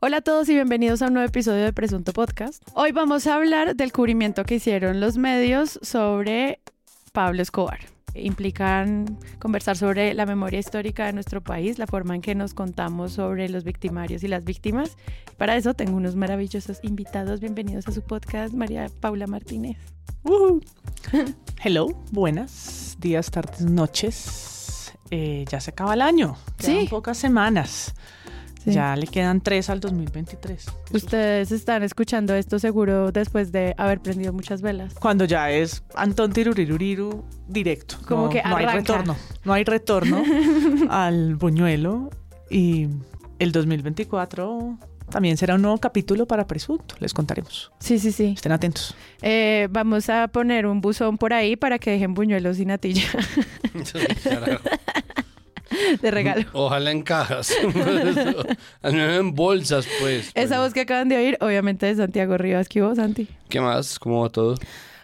Hola a todos y bienvenidos a un nuevo episodio de Presunto Podcast. Hoy vamos a hablar del cubrimiento que hicieron los medios sobre Pablo Escobar. Implican conversar sobre la memoria histórica de nuestro país, la forma en que nos contamos sobre los victimarios y las víctimas. Para eso tengo unos maravillosos invitados. Bienvenidos a su podcast, María Paula Martínez. Hello, buenas días, tardes, noches. Eh, ya se acaba el año. Sí. pocas semanas. Sí. Ya le quedan tres al 2023. Ustedes están escuchando esto seguro después de haber prendido muchas velas. Cuando ya es Antón Tiruriruriru directo. Como No- que no hay retorno. No hay retorno al buñuelo. Y el 2024 también será un nuevo capítulo para Presunto. Les contaremos. Sí, sí, sí. Estén atentos. Eh, vamos a poner un buzón por ahí para que dejen buñuelos y natilla. de regalo. Ojalá en cajas. Al menos en bolsas, pues. Esa voz que acaban de oír, obviamente de Santiago Rivas. ¿Qué hubo, Santi? ¿Qué más? ¿Cómo va todo?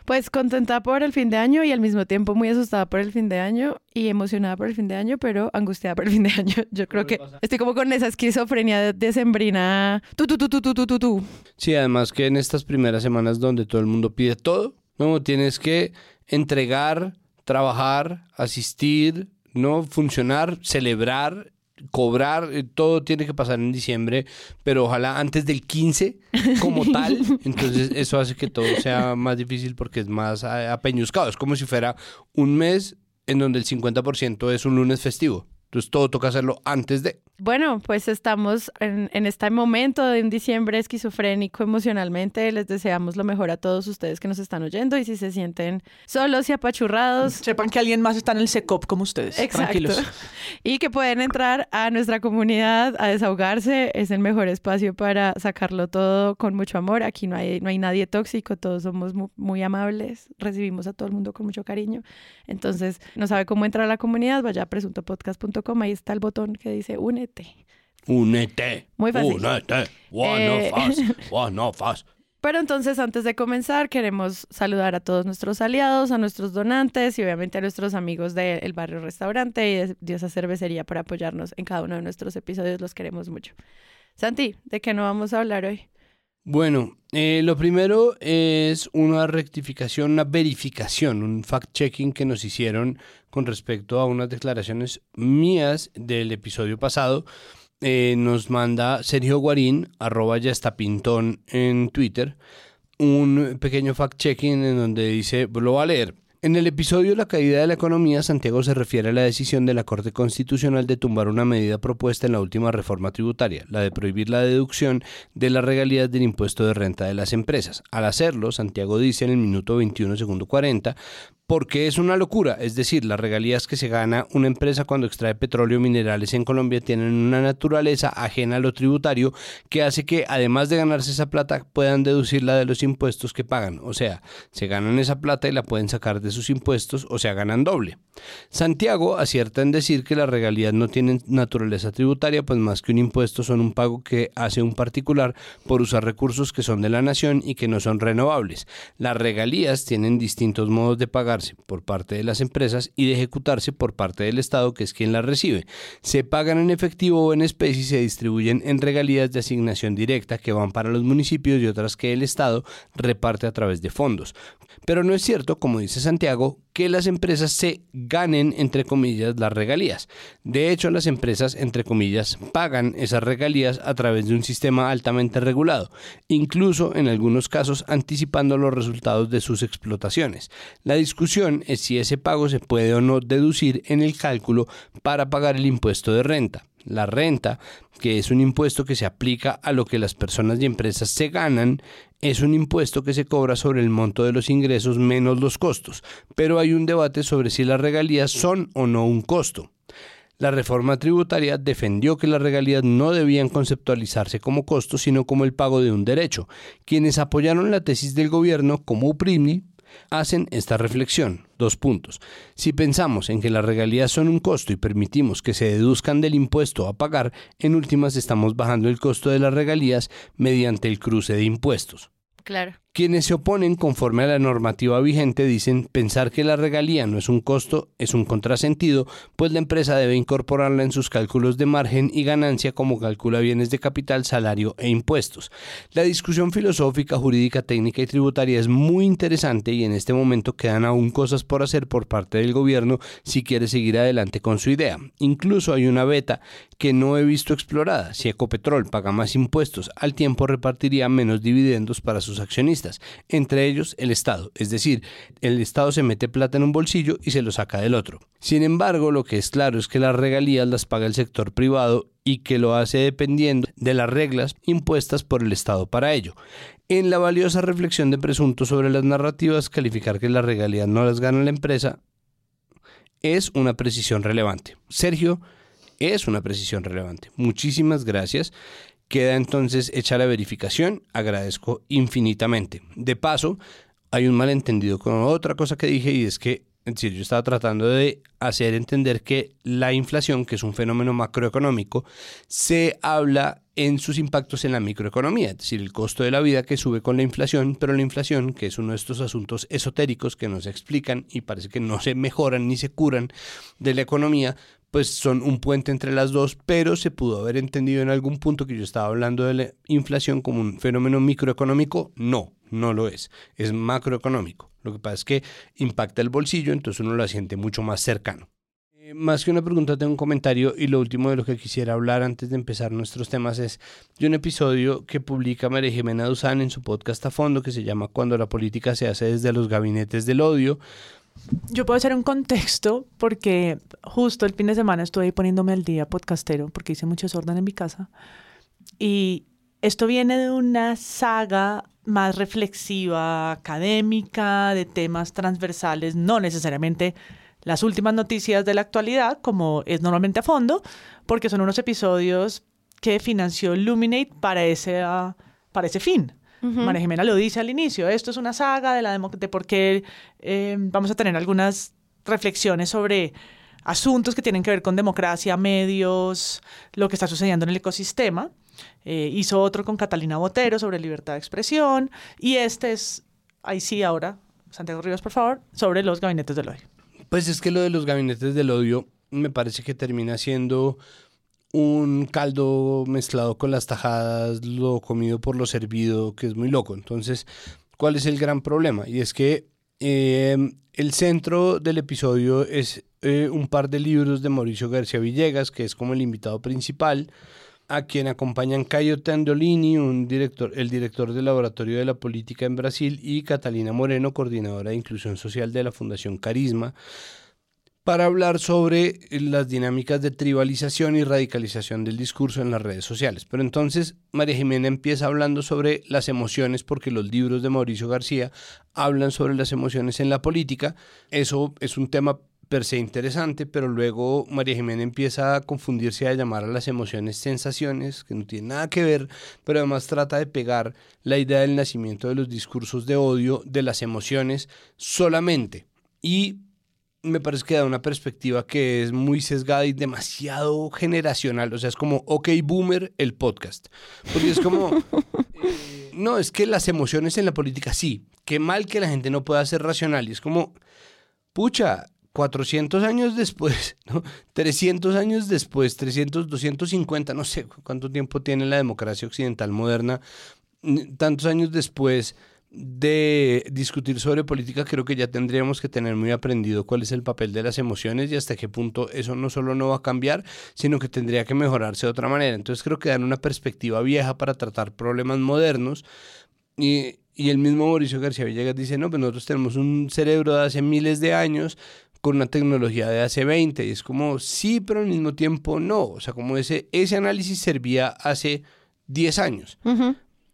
Pues contenta por el fin de año y al mismo tiempo muy asustada por el fin de año y emocionada por el fin de año, pero angustiada por el fin de año. Yo creo que estoy como con esa esquizofrenia de- decembrina. Tu, tu, tu, tu, tu, tu, tu. Sí, además que en estas primeras semanas donde todo el mundo pide todo, no tienes que entregar, trabajar, asistir, no funcionar, celebrar, cobrar, eh, todo tiene que pasar en diciembre, pero ojalá antes del 15 como tal, entonces eso hace que todo sea más difícil porque es más eh, apeñuscado, es como si fuera un mes en donde el 50% es un lunes festivo. Entonces todo toca hacerlo antes de. Bueno, pues estamos en, en este momento de un diciembre esquizofrénico emocionalmente. Les deseamos lo mejor a todos ustedes que nos están oyendo y si se sienten solos y apachurrados, Sepan que alguien más está en el SECOP como ustedes. Exacto. Tranquilos. Y que pueden entrar a nuestra comunidad a desahogarse. Es el mejor espacio para sacarlo todo con mucho amor. Aquí no hay, no hay nadie tóxico, todos somos mu- muy, amables. Recibimos a todo el mundo con mucho cariño. Entonces, no sabe cómo entrar a la comunidad, vaya a presuntopodcast.com. Ahí está el botón que dice únete. Únete. Muy fácil. Únete. One Eh, of us. One of us. Pero entonces, antes de comenzar, queremos saludar a todos nuestros aliados, a nuestros donantes y obviamente a nuestros amigos del Barrio Restaurante y de Diosa Cervecería por apoyarnos en cada uno de nuestros episodios. Los queremos mucho. Santi, ¿de qué no vamos a hablar hoy? Bueno, eh, lo primero es una rectificación, una verificación, un fact-checking que nos hicieron con respecto a unas declaraciones mías del episodio pasado. Eh, nos manda Sergio Guarín, arroba ya en Twitter, un pequeño fact-checking en donde dice, lo voy a leer. En el episodio La caída de la economía, Santiago se refiere a la decisión de la Corte Constitucional de tumbar una medida propuesta en la última reforma tributaria, la de prohibir la deducción de las regalías del impuesto de renta de las empresas. Al hacerlo, Santiago dice en el minuto 21, segundo 40, porque es una locura, es decir, las regalías que se gana una empresa cuando extrae petróleo minerales en Colombia tienen una naturaleza ajena a lo tributario que hace que además de ganarse esa plata puedan deducirla de los impuestos que pagan, o sea, se ganan esa plata y la pueden sacar de sus impuestos, o sea, ganan doble. Santiago acierta en decir que las regalías no tienen naturaleza tributaria, pues más que un impuesto son un pago que hace un particular por usar recursos que son de la nación y que no son renovables. Las regalías tienen distintos modos de por parte de las empresas y de ejecutarse por parte del Estado, que es quien las recibe. Se pagan en efectivo o en especie y se distribuyen en regalías de asignación directa que van para los municipios y otras que el Estado reparte a través de fondos. Pero no es cierto, como dice Santiago, que las empresas se ganen, entre comillas, las regalías. De hecho, las empresas, entre comillas, pagan esas regalías a través de un sistema altamente regulado, incluso en algunos casos anticipando los resultados de sus explotaciones. La discusión es si ese pago se puede o no deducir en el cálculo para pagar el impuesto de renta. La renta, que es un impuesto que se aplica a lo que las personas y empresas se ganan, es un impuesto que se cobra sobre el monto de los ingresos menos los costos, pero hay un debate sobre si las regalías son o no un costo. La reforma tributaria defendió que las regalías no debían conceptualizarse como costos, sino como el pago de un derecho. Quienes apoyaron la tesis del gobierno, como UPRIMNI, hacen esta reflexión. Dos puntos. Si pensamos en que las regalías son un costo y permitimos que se deduzcan del impuesto a pagar, en últimas estamos bajando el costo de las regalías mediante el cruce de impuestos. Claro. Quienes se oponen conforme a la normativa vigente dicen pensar que la regalía no es un costo es un contrasentido, pues la empresa debe incorporarla en sus cálculos de margen y ganancia como calcula bienes de capital, salario e impuestos. La discusión filosófica, jurídica, técnica y tributaria es muy interesante y en este momento quedan aún cosas por hacer por parte del gobierno si quiere seguir adelante con su idea. Incluso hay una beta que no he visto explorada. Si Ecopetrol paga más impuestos, al tiempo repartiría menos dividendos para sus accionistas, entre ellos el Estado. Es decir, el Estado se mete plata en un bolsillo y se lo saca del otro. Sin embargo, lo que es claro es que las regalías las paga el sector privado y que lo hace dependiendo de las reglas impuestas por el Estado para ello. En la valiosa reflexión de presunto sobre las narrativas, calificar que las regalías no las gana la empresa es una precisión relevante. Sergio, es una precisión relevante. Muchísimas gracias. Queda entonces hecha la verificación. Agradezco infinitamente. De paso, hay un malentendido con otra cosa que dije y es que es yo estaba tratando de hacer entender que la inflación, que es un fenómeno macroeconómico, se habla en sus impactos en la microeconomía, es decir, el costo de la vida que sube con la inflación, pero la inflación, que es uno de estos asuntos esotéricos que no se explican y parece que no se mejoran ni se curan de la economía, pues son un puente entre las dos, pero se pudo haber entendido en algún punto que yo estaba hablando de la inflación como un fenómeno microeconómico. No, no lo es, es macroeconómico. Lo que pasa es que impacta el bolsillo, entonces uno lo siente mucho más cercano. Eh, más que una pregunta, tengo un comentario y lo último de lo que quisiera hablar antes de empezar nuestros temas es de un episodio que publica María Jimena Duzán en su podcast a fondo que se llama Cuando la política se hace desde los gabinetes del odio. Yo puedo hacer un contexto porque justo el fin de semana estuve poniéndome al día podcastero porque hice mucho desorden en mi casa y esto viene de una saga más reflexiva, académica, de temas transversales, no necesariamente las últimas noticias de la actualidad, como es normalmente a fondo, porque son unos episodios que financió Luminate para ese, ah, para ese fin. María Jimena lo dice al inicio, esto es una saga de, la de por qué eh, vamos a tener algunas reflexiones sobre asuntos que tienen que ver con democracia, medios, lo que está sucediendo en el ecosistema. Eh, hizo otro con Catalina Botero sobre libertad de expresión. Y este es, ahí sí ahora, Santiago Rivas, por favor, sobre los gabinetes del odio. Pues es que lo de los gabinetes del odio me parece que termina siendo un caldo mezclado con las tajadas, lo comido por lo servido, que es muy loco. Entonces, ¿cuál es el gran problema? Y es que eh, el centro del episodio es eh, un par de libros de Mauricio García Villegas, que es como el invitado principal a quien acompañan Caio Tandolini, un director, el director del Laboratorio de la Política en Brasil, y Catalina Moreno, coordinadora de Inclusión Social de la Fundación Carisma, para hablar sobre las dinámicas de tribalización y radicalización del discurso en las redes sociales. Pero entonces María Jimena empieza hablando sobre las emociones porque los libros de Mauricio García hablan sobre las emociones en la política. Eso es un tema per se interesante, pero luego María Jimena empieza a confundirse a llamar a las emociones sensaciones, que no tiene nada que ver, pero además trata de pegar la idea del nacimiento de los discursos de odio de las emociones solamente. Y me parece que da una perspectiva que es muy sesgada y demasiado generacional. O sea, es como, ok, boomer, el podcast. Porque es como, eh, no, es que las emociones en la política, sí, qué mal que la gente no pueda ser racional. Y es como, pucha, 400 años después, ¿no? 300 años después, 300, 250, no sé cuánto tiempo tiene la democracia occidental moderna, tantos años después de discutir sobre política, creo que ya tendríamos que tener muy aprendido cuál es el papel de las emociones y hasta qué punto eso no solo no va a cambiar, sino que tendría que mejorarse de otra manera. Entonces creo que dan una perspectiva vieja para tratar problemas modernos y, y el mismo Mauricio García Villegas dice, no, pues nosotros tenemos un cerebro de hace miles de años con una tecnología de hace 20. Y es como, sí, pero al mismo tiempo no. O sea, como ese, ese análisis servía hace 10 años.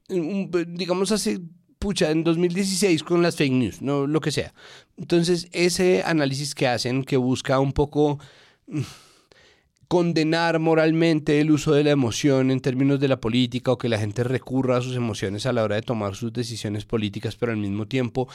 digamos, hace, pucha, en 2016 con las fake news, no lo que sea. Entonces, ese análisis que hacen, que busca un poco mm, condenar moralmente el uso de la emoción en términos de la política o que la gente recurra a sus emociones a la hora de tomar sus decisiones políticas, pero al mismo tiempo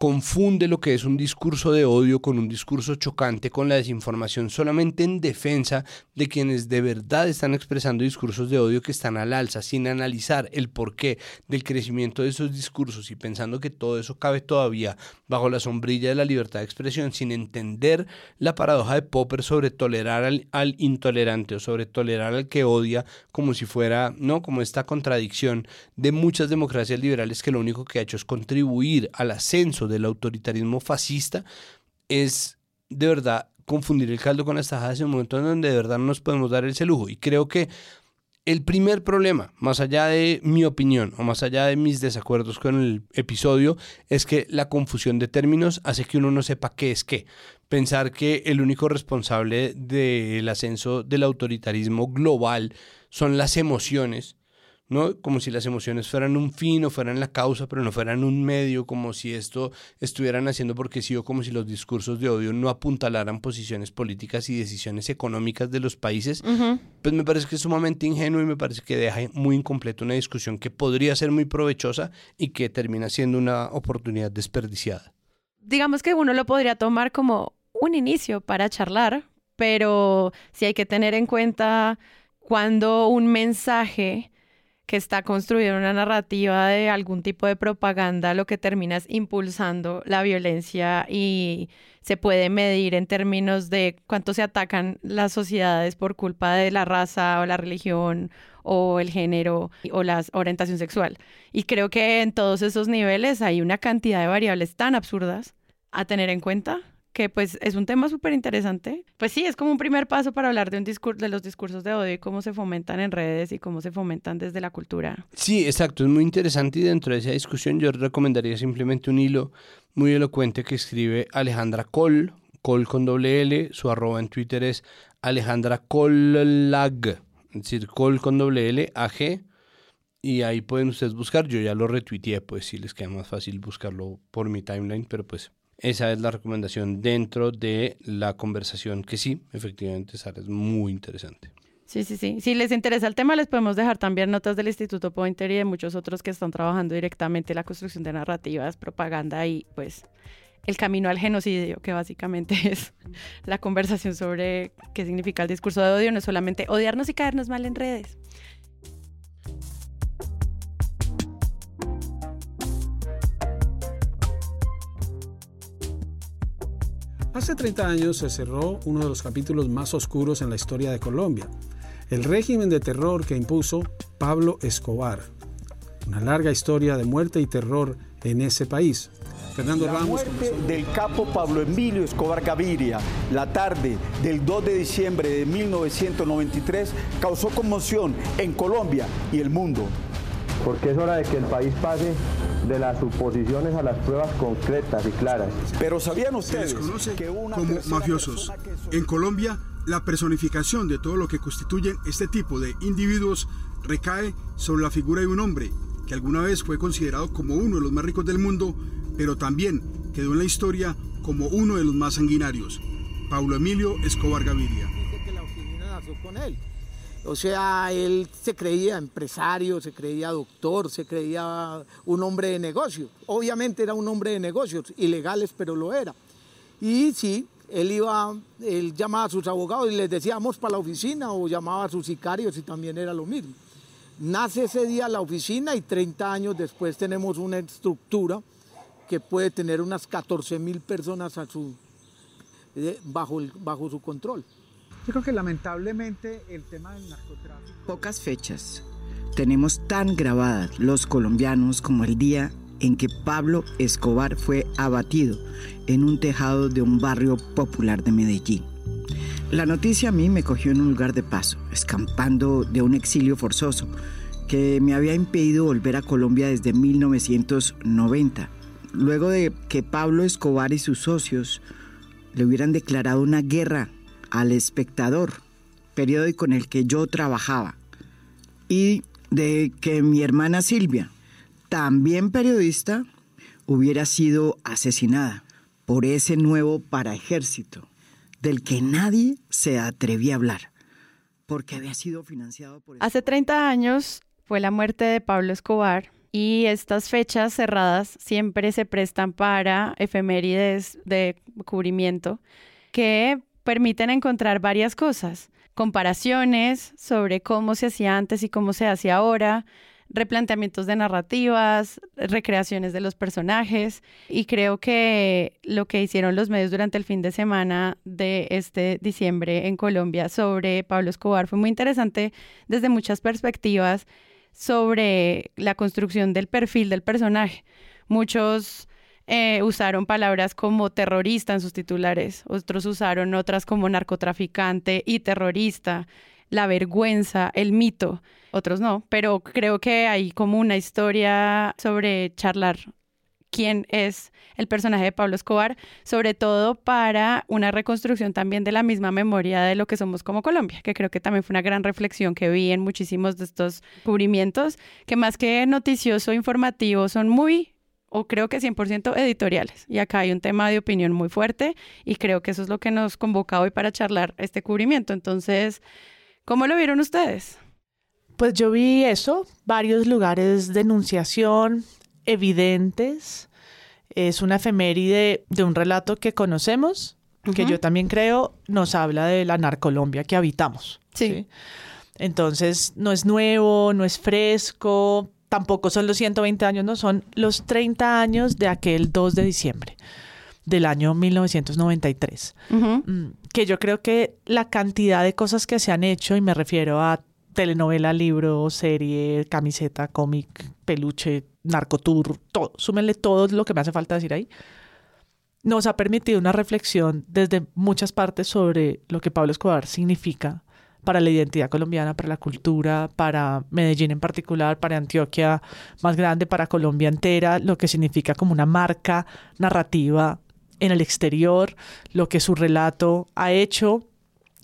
confunde lo que es un discurso de odio con un discurso chocante, con la desinformación, solamente en defensa de quienes de verdad están expresando discursos de odio que están al alza, sin analizar el porqué del crecimiento de esos discursos y pensando que todo eso cabe todavía bajo la sombrilla de la libertad de expresión, sin entender la paradoja de Popper sobre tolerar al, intolerante o sobre tolerar al que odia como si fuera, ¿no? Como esta contradicción de muchas democracias liberales que lo único que ha hecho es contribuir al ascenso del autoritarismo fascista es de verdad confundir el caldo con las tajadas en un momento en donde de verdad no nos podemos dar ese lujo. Y creo que el primer problema, más allá de mi opinión o más allá de mis desacuerdos con el episodio, es que la confusión de términos hace que uno no sepa qué es qué. Pensar que el único responsable del ascenso del autoritarismo global son las emociones ¿no? Como si las emociones fueran un fin o fueran la causa, pero no fueran un medio, como si esto estuvieran haciendo porque sí o como si los discursos de odio no apuntalaran posiciones políticas y decisiones económicas de los países, pues me parece que es sumamente ingenuo y me parece que deja muy incompleta una discusión que podría ser muy provechosa y que termina siendo una oportunidad desperdiciada. Digamos que uno lo podría tomar como un inicio para charlar, pero sí hay que tener en cuenta cuando un mensaje que está construyendo una narrativa de algún tipo de propaganda, lo que termina es impulsando la violencia y se puede medir en términos de cuánto se atacan las sociedades por culpa de la raza o la religión o el género o la orientación sexual. Y creo que en todos esos niveles hay una cantidad de variables tan absurdas a tener en cuenta que pues es un tema súper interesante. Pues sí, es como un primer paso para hablar de, un discurso, de los discursos de odio y cómo se fomentan en redes y cómo se fomentan desde la cultura. Sí, exacto, es muy interesante y dentro de esa discusión yo recomendaría simplemente un hilo muy elocuente que escribe Alejandra Col, Col con doble L, su arroba en Twitter es Alejandra Collag, es decir, Col con doble L, AG, y ahí pueden ustedes buscar, yo ya lo retuiteé, pues si les queda más fácil buscarlo por mi timeline, pero pues esa es la recomendación dentro de la conversación que sí, efectivamente, Sara, es muy interesante. Sí, sí, sí. Si les interesa el tema, les podemos dejar también notas del Instituto Pointer y de muchos otros que están trabajando directamente en la construcción de narrativas, propaganda y pues el camino al genocidio, que básicamente es la conversación sobre qué significa el discurso de odio, no es solamente odiarnos y caernos mal en redes. Hace 30 años se cerró uno de los capítulos más oscuros en la historia de Colombia, el régimen de terror que impuso Pablo Escobar. Una larga historia de muerte y terror en ese país. Fernando la muerte del capo Pablo Emilio Escobar Gaviria, la tarde del 2 de diciembre de 1993, causó conmoción en Colombia y el mundo. Porque es hora de que el país pase de las suposiciones a las pruebas concretas y claras. Pero ¿sabían ustedes que una como mafiosos? En Colombia, la personificación de todo lo que constituyen este tipo de individuos recae sobre la figura de un hombre que alguna vez fue considerado como uno de los más ricos del mundo, pero también quedó en la historia como uno de los más sanguinarios, Paulo Emilio Escobar Gaviria. O sea, él se creía empresario, se creía doctor, se creía un hombre de negocios. Obviamente era un hombre de negocios, ilegales, pero lo era. Y sí, él iba, él llamaba a sus abogados y les decíamos para la oficina o llamaba a sus sicarios y también era lo mismo. Nace ese día la oficina y 30 años después tenemos una estructura que puede tener unas 14 mil personas eh, bajo su control. Yo creo que lamentablemente el tema del narcotráfico... Pocas fechas tenemos tan grabadas los colombianos como el día en que Pablo Escobar fue abatido en un tejado de un barrio popular de Medellín. La noticia a mí me cogió en un lugar de paso, escampando de un exilio forzoso que me había impedido volver a Colombia desde 1990, luego de que Pablo Escobar y sus socios le hubieran declarado una guerra al espectador, periódico en el que yo trabajaba, y de que mi hermana Silvia, también periodista, hubiera sido asesinada por ese nuevo paraejército del que nadie se atrevía a hablar, porque había sido financiado por... Hace 30 años fue la muerte de Pablo Escobar Y estas fechas cerradas siempre se prestan para efemérides de cubrimiento que permiten encontrar varias cosas, comparaciones sobre cómo se hacía antes y cómo se hace ahora, replanteamientos de narrativas, recreaciones de los personajes y creo que lo que hicieron los medios durante el fin de semana de este diciembre en Colombia sobre Pablo Escobar fue muy interesante desde muchas perspectivas sobre la construcción del perfil del personaje. Muchos eh, usaron palabras como terrorista en sus titulares, otros usaron otras como narcotraficante y terrorista, la vergüenza, el mito, otros no, pero creo que hay como una historia sobre charlar quién es el personaje de Pablo Escobar, sobre todo para una reconstrucción también de la misma memoria de lo que somos como Colombia, que creo que también fue una gran reflexión que vi en muchísimos de estos cubrimientos, que más que noticioso, informativo, son muy o creo que 100% editoriales. Y acá hay un tema de opinión muy fuerte y creo que eso es lo que nos convoca hoy para charlar este cubrimiento. Entonces, ¿cómo lo vieron ustedes? Pues yo vi eso, varios lugares de enunciación evidentes. Es una efeméride de un relato que conocemos, que yo también creo nos habla de la narcolombia que habitamos. Sí. Entonces, no es nuevo, no es fresco, tampoco son los 120 años, no son los 30 años de aquel 2 de diciembre del año 1993. Mm, que yo creo que la cantidad de cosas que se han hecho, y me refiero a telenovela, libro, serie, camiseta, cómic, peluche, narcotour, todo, súmenle todo lo que me hace falta decir ahí, nos ha permitido una reflexión desde muchas partes sobre lo que Pablo Escobar significa para la identidad colombiana, para la cultura, para Medellín en particular, para Antioquia más grande, para Colombia entera, lo que significa como una marca narrativa en el exterior, lo que su relato ha hecho,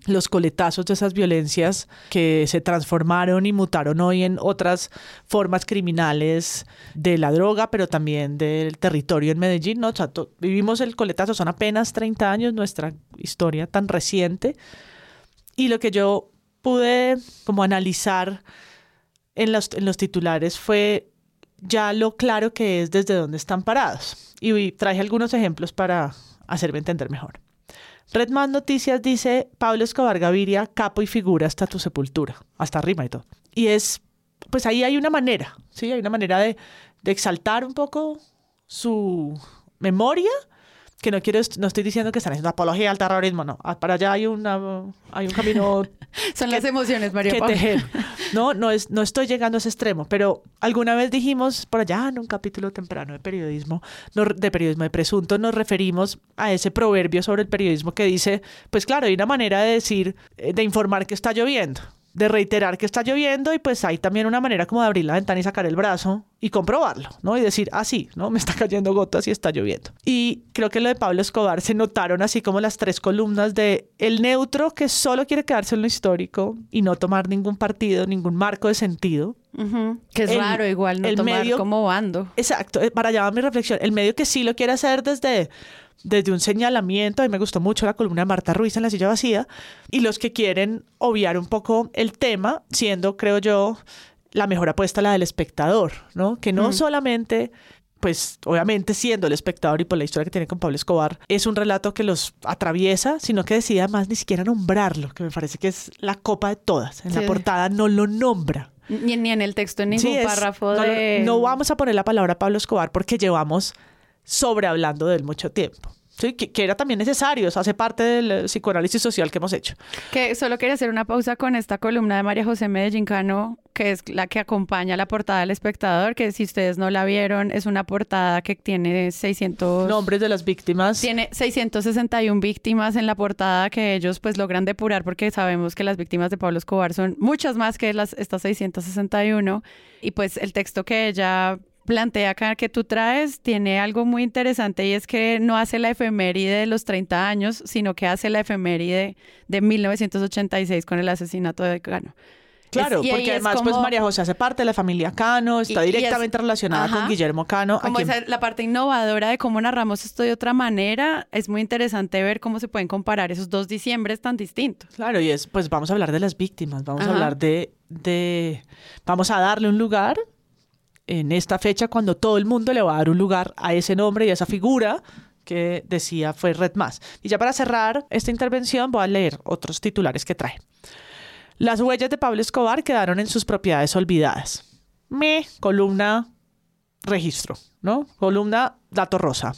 los coletazos de esas violencias que se transformaron y mutaron hoy en otras formas criminales de la droga, pero también del territorio en Medellín. ¿no? vivimos el coletazo, son apenas 30 años, nuestra historia tan reciente. Y lo que yo pude como analizar en los, en los titulares fue ya lo claro que es desde dónde están parados. Y traje algunos ejemplos para hacerme entender mejor. Redman Noticias dice Pablo Escobar Gaviria, capo y figura hasta tu sepultura, hasta rima y todo. Y es, pues ahí hay una manera, ¿sí? Hay una manera de, de exaltar un poco su memoria que no quiero, no estoy diciendo que están haciendo apología al terrorismo, no. Ah, para allá hay, una, hay un camino. Son las emociones, María que No, no, es, no estoy llegando a ese extremo, pero alguna vez dijimos por allá en un capítulo temprano de periodismo, de periodismo de presunto, nos referimos a ese proverbio sobre el periodismo que dice, pues claro, hay una manera de decir, eh, de informar que está lloviendo de reiterar que está lloviendo y pues hay también una manera como de abrir la ventana y sacar el brazo y comprobarlo, ¿no? Y decir, ah, sí, ¿no? Me está cayendo gotas y está lloviendo. Y creo que lo de Pablo Escobar se notaron así como las tres columnas de el neutro que solo quiere quedarse en lo histórico y no tomar ningún partido, ningún marco de sentido. Que es raro igual no tomar medio, como bando. Exacto, eh, para llevar mi reflexión, el medio que sí lo quiere hacer desde desde un señalamiento, a mí me gustó mucho la columna de Marta Ruiz en La Silla Vacía, y los que quieren obviar un poco el tema, siendo, creo yo, la mejor apuesta la del espectador, ¿no? Que no solamente pues obviamente siendo el espectador y por la historia que tiene con Pablo Escobar, es un relato que los atraviesa, sino que decide además ni siquiera nombrarlo, que me parece que es la copa de todas. En la portada no lo nombra. Ni, en el texto, en ningún párrafo de... No, no, vamos a poner la palabra Pablo Escobar porque llevamos sobre hablando de él mucho tiempo. Sí, que, era también necesario, eso hace parte del psicoanálisis social que hemos hecho. Que solo quería hacer una pausa con esta columna de María José Medellín Cano, que es la que acompaña la portada del espectador, que si ustedes no la vieron, es una portada que tiene 600... Nombres de las víctimas. Tiene 661 víctimas en la portada que ellos pues logran depurar porque sabemos que las víctimas de Pablo Escobar son muchas más que las, estas 661. Y pues el texto que ella plantea acá que tú traes tiene algo muy interesante y es que no hace la efeméride de los 30 años, sino que hace la efeméride de 1986 con el asesinato de Cano. Claro, porque además pues María José hace parte de la familia Cano, está directamente relacionada con Guillermo Cano. Como la parte innovadora de cómo narramos esto de otra manera, es muy interesante ver cómo se pueden comparar esos dos diciembres tan distintos. Claro, y es, pues vamos a hablar de las víctimas, vamos a hablar de, de, vamos a darle un lugar en esta fecha cuando todo el mundo le va a dar un lugar a ese nombre y a esa figura que decía fue Red Más. Y ya para cerrar esta intervención voy a leer otros titulares que trae. Las huellas de Pablo Escobar quedaron en sus propiedades olvidadas. Me, columna registro, ¿no? Columna dato rosa.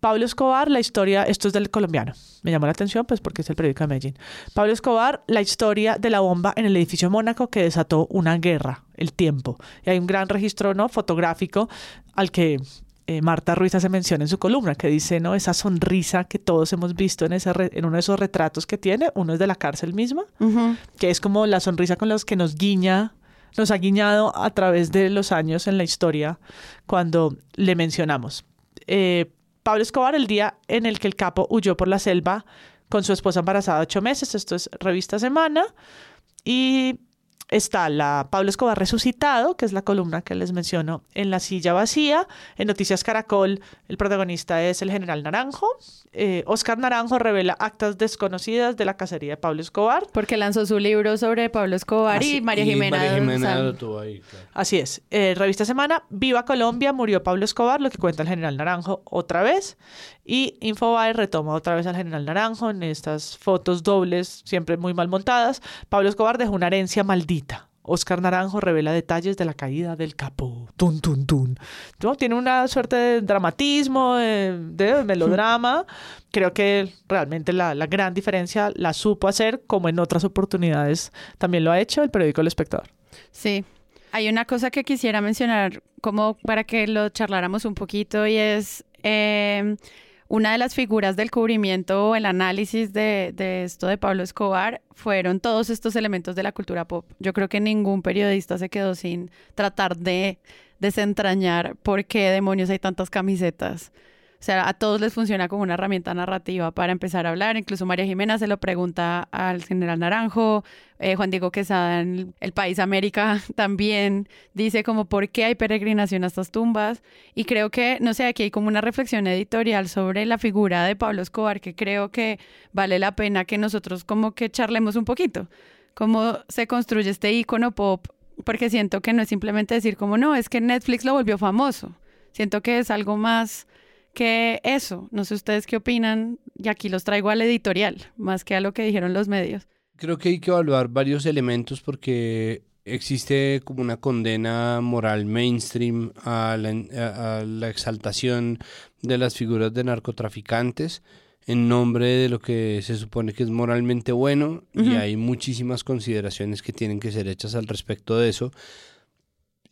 Pablo Escobar, la historia, esto es del colombiano, me llamó la atención pues porque es el periódico de Medellín. Pablo Escobar, la historia de la bomba en el edificio Mónaco que desató una guerra, el tiempo. Y hay un gran registro ¿no? fotográfico al que eh, Marta Ruiz hace mención en su columna, que dice, ¿no? Esa sonrisa que todos hemos visto en, ese en uno de esos retratos que tiene, uno es de la cárcel misma, que es como la sonrisa con los que nos guiña nos ha guiñado a través de los años en la historia cuando le mencionamos. Eh, Pablo Escobar, el día en el que el capo huyó por la selva con su esposa embarazada ocho meses, esto es revista Semana, y está la Pablo Escobar resucitado, que es la columna que les menciono, en la silla vacía. En Noticias Caracol, el protagonista es el general Naranjo. Eh, Oscar Naranjo revela actas desconocidas de la cacería de Pablo Escobar. Porque lanzó su libro sobre Pablo Escobar y María Jimena. María Jimena lo tuvo ahí, claro. Así es. Eh, revista Semana, Viva Colombia, murió Pablo Escobar, lo que cuenta el general Naranjo otra vez. Y Infobae retoma otra vez al general Naranjo en estas fotos dobles, siempre muy mal montadas. Pablo Escobar dejó una herencia maldita. Oscar Naranjo revela detalles de la caída del capo. Tun, tun, tun. Tiene una suerte de dramatismo, de, de melodrama. Creo que realmente la, la, gran diferencia la supo hacer, como en otras oportunidades también lo ha hecho el periódico El Espectador. Sí. Hay una cosa que quisiera mencionar, como para que lo charláramos un poquito, y es. Eh, una de las figuras del cubrimiento o el análisis de, de, esto de Pablo Escobar fueron todos estos elementos de la cultura pop. Yo creo que ningún periodista se quedó sin tratar de desentrañar por qué demonios hay tantas camisetas. O sea, a todos les funciona como una herramienta narrativa para empezar a hablar. Incluso María Jimena se lo pregunta al general Naranjo. Eh, Juan Diego Quesada en El País América también dice como por qué hay peregrinación a estas tumbas. Y creo que, no sé, aquí hay como una reflexión editorial sobre la figura de Pablo Escobar que creo que vale la pena que nosotros como que charlemos un poquito. Cómo se construye este icono pop, porque siento que no es simplemente decir como no, es que Netflix lo volvió famoso. Siento que es algo más que eso. No sé ustedes qué opinan, y aquí los traigo al editorial, más que a lo que dijeron los medios. Creo que hay que evaluar varios elementos porque existe como una condena moral mainstream a la, a la exaltación de las figuras de narcotraficantes en nombre de lo que se supone que es moralmente bueno uh -huh. y hay muchísimas consideraciones que tienen que ser hechas al respecto de eso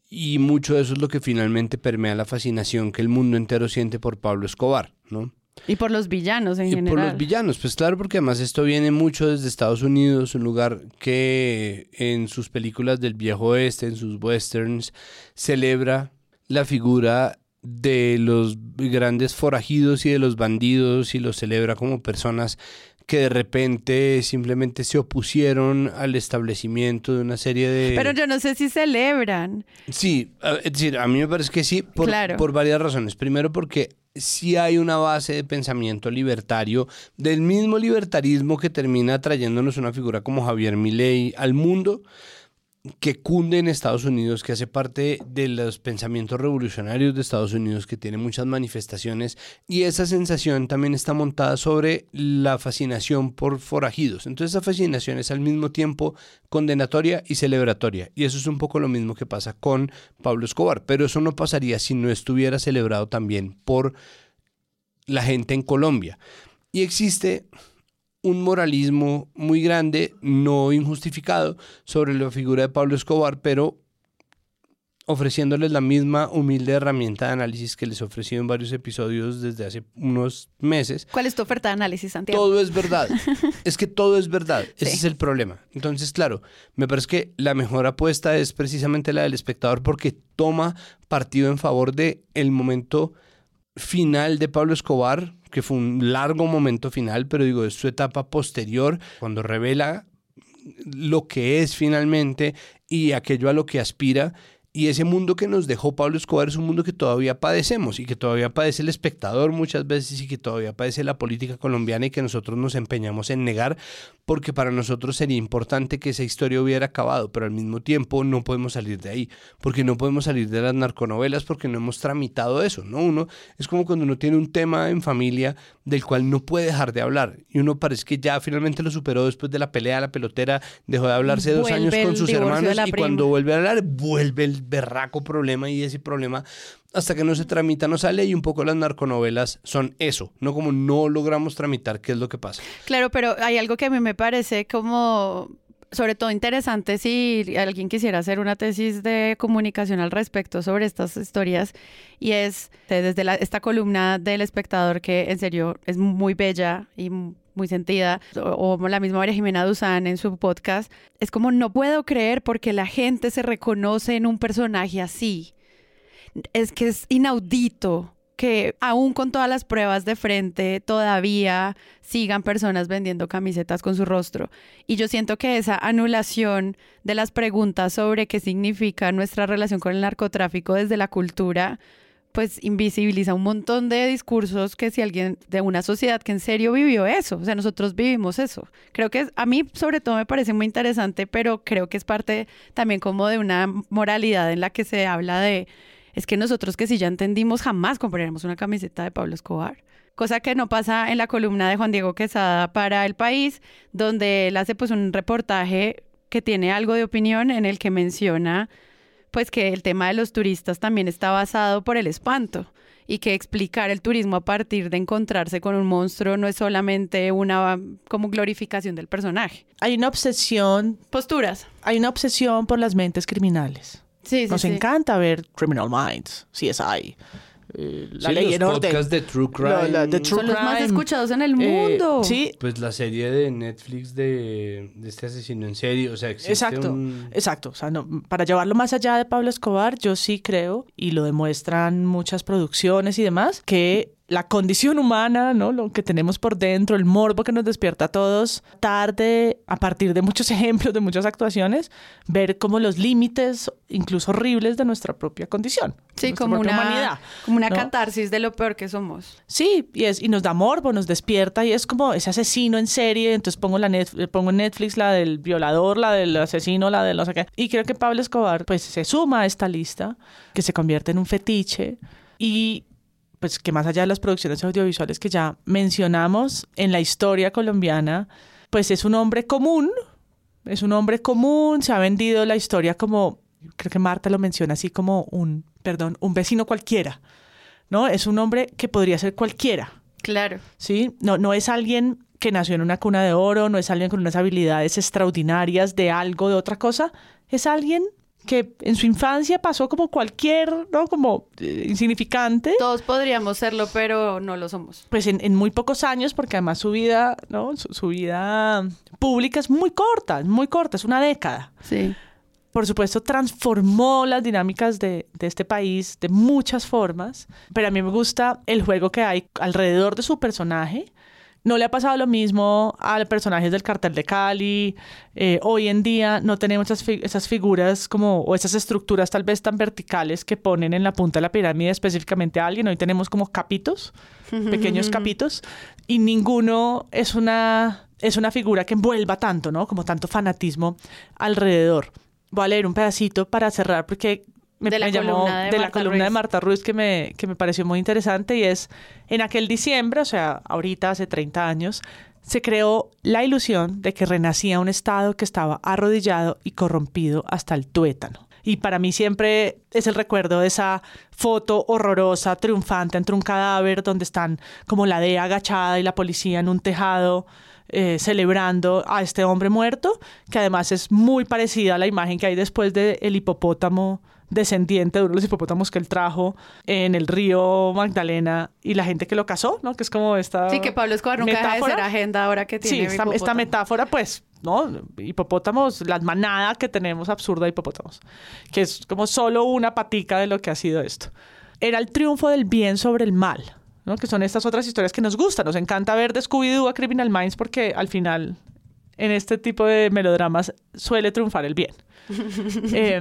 y mucho de eso es lo que finalmente permea la fascinación que el mundo entero siente por Pablo Escobar, ¿no? Y por los villanos en y general. por los villanos, pues claro, porque además esto viene mucho desde Estados Unidos, un lugar que en sus películas del viejo oeste, en sus westerns, celebra la figura de los grandes forajidos y de los bandidos y los celebra como personas que de repente simplemente se opusieron al establecimiento de una serie de... Pero yo no sé si celebran. Sí, es decir, a mí me parece que sí, por, Claro. por varias razones. Primero porque sí hay una base de pensamiento libertario, del mismo libertarismo que termina trayéndonos una figura como Javier Milei al mundo, que cunde en Estados Unidos, que hace parte de los pensamientos revolucionarios de Estados Unidos, que tiene muchas manifestaciones, y esa sensación también está montada sobre la fascinación por forajidos. Entonces esa fascinación es al mismo tiempo condenatoria y celebratoria, y eso es un poco lo mismo que pasa con Pablo Escobar, pero eso no pasaría si no estuviera celebrado también por la gente en Colombia. Y existe un moralismo muy grande, no injustificado, sobre la figura de Pablo Escobar, pero ofreciéndoles la misma humilde herramienta de análisis que les he ofrecido en varios episodios desde hace unos meses. ¿Cuál es tu oferta de análisis, Santiago? Todo es verdad. es que todo es verdad. Ese Sí. es el problema. Entonces, claro, me parece que la mejor apuesta es precisamente la del espectador porque toma partido en favor de el momento final de Pablo Escobar, que fue un largo momento final, pero digo, es su etapa posterior, cuando revela lo que es finalmente y aquello a lo que aspira Y ese mundo que nos dejó Pablo Escobar es un mundo que todavía padecemos y que todavía padece el espectador muchas veces y que todavía padece la política colombiana y que nosotros nos empeñamos en negar porque para nosotros sería importante que esa historia hubiera acabado, pero al mismo tiempo no podemos salir de ahí, porque no podemos salir de las narconovelas porque no hemos tramitado eso, ¿no? Uno es como cuando uno tiene un tema en familia del cual no puede dejar de hablar y uno parece que ya finalmente lo superó después de la pelea, la pelotera, dejó de hablarse dos años con sus hermanos y prima. cuando vuelve a hablar vuelve el berraco problema y ese problema hasta que no se tramita no sale y un poco las narconovelas son eso, no como no logramos tramitar qué es lo que pasa. Claro, pero hay algo que a mí me parece como, sobre todo interesante si alguien quisiera hacer una tesis de comunicación al respecto sobre estas historias, y es desde la- esta columna del espectador que en serio es muy bella y muy sentida, o, la misma María Jimena Duzán en su podcast, es como no puedo creer porque la gente se reconoce en un personaje así. Es que es inaudito que aún con todas las pruebas de frente todavía sigan personas vendiendo camisetas con su rostro. Y yo siento que esa anulación de las preguntas sobre qué significa nuestra relación con el narcotráfico desde la cultura, pues invisibiliza un montón de discursos que si alguien de una sociedad que en serio vivió eso, o sea, nosotros vivimos eso. Creo que a mí sobre todo me parece muy interesante, pero creo que es parte también como de una moralidad en la que se habla de, es que nosotros que si ya entendimos jamás compraremos una camiseta de Pablo Escobar. Cosa que no pasa en la columna de Juan Diego Quesada para El País, donde él hace pues un reportaje que tiene algo de opinión en el que menciona pues que el tema de los turistas también está basado por el espanto y que explicar el turismo a partir de encontrarse con un monstruo no es solamente una como glorificación del personaje. Hay una obsesión, Posturas. hay una obsesión por las mentes criminales. Sí, sí, Nos sí. encanta ver Criminal Minds, CSI, eh, La Sí, Ley los en Orden. podcasts de True Crime. La- la- de True Son los más escuchados en el Eh, mundo. sí, Pues la serie de Netflix de, de este asesino en serie, o sea, existe Exacto, un- exacto. O sea, no, para llevarlo más allá de Pablo Escobar, yo sí creo, y lo demuestran muchas producciones y demás, que la condición humana, ¿no? Lo que tenemos por dentro, el morbo que nos despierta a todos, tarde, a partir de muchos ejemplos, de muchas actuaciones, ver como los límites, incluso horribles, de nuestra propia condición. Sí, como una, humanidad. como una ¿no? catarsis de lo peor que somos. Sí, y, es, y nos da morbo, nos despierta y es como ese asesino en serie, entonces pongo, la net, pongo en Netflix la del violador, la del asesino, la del no sé qué. Y creo que Pablo Escobar pues se suma a esta lista, que se convierte en un fetiche y pues que más allá de las producciones audiovisuales que ya mencionamos en la historia colombiana, pues es un hombre común, es un hombre común, se ha vendido la historia como, creo que Marta lo menciona así como un, perdón, un vecino cualquiera. ¿no? Es un hombre que podría ser cualquiera, Claro. ¿sí? No, no es alguien que nació en una cuna de oro, no es alguien con unas habilidades extraordinarias de algo, de otra cosa, es alguien que en su infancia pasó como cualquier, ¿no? Como eh, insignificante. Todos podríamos serlo, pero no lo somos. Pues en, en muy pocos años, porque además su vida, ¿no? Su, su vida pública es muy corta, es muy corta, es una década. Sí. por supuesto, transformó las dinámicas de, de, este país de muchas formas, pero a mí me gusta el juego que hay alrededor de su personaje. No le ha pasado lo mismo a personajes del cartel de Cali. Eh, hoy en día no tenemos esas, fi esas, figuras como, o esas estructuras tal vez tan verticales que ponen en la punta de la pirámide específicamente a alguien. Hoy tenemos como capitos, pequeños capitos, y ninguno es una, es una figura que envuelva tanto, ¿no? Como tanto fanatismo alrededor voy a leer un pedacito para cerrar porque me, de la me llamó de, de, la columna Ruiz. de Marta Ruiz que me, que me pareció muy interesante y es en aquel diciembre, o sea, ahorita hace 30 años, se creó la ilusión de que renacía un Estado que estaba arrodillado y corrompido hasta el tuétano. Y para mí siempre es el recuerdo de esa foto horrorosa, triunfante, entre un cadáver donde están como la DEA agachada y la policía en un tejado eh, celebrando a este hombre muerto, que además es muy parecida a la imagen que hay después del el hipopótamo descendiente de uno de los hipopótamos que él trajo en el río Magdalena y la gente que lo casó, ¿no? Que es como esta Sí, que Pablo Escobar nunca deja de ser agenda ahora que tiene Sí, esta, esta metáfora, pues, ¿no? Hipopótamos, la manada que tenemos absurda de hipopótamos, que es como solo una patica de lo que ha sido esto. Era el triunfo del bien sobre el mal, ¿no? Que son estas otras historias que nos gustan. Nos encanta ver de Scooby-Doo a Criminal Minds porque al final en este tipo de melodramas suele triunfar el bien. eh,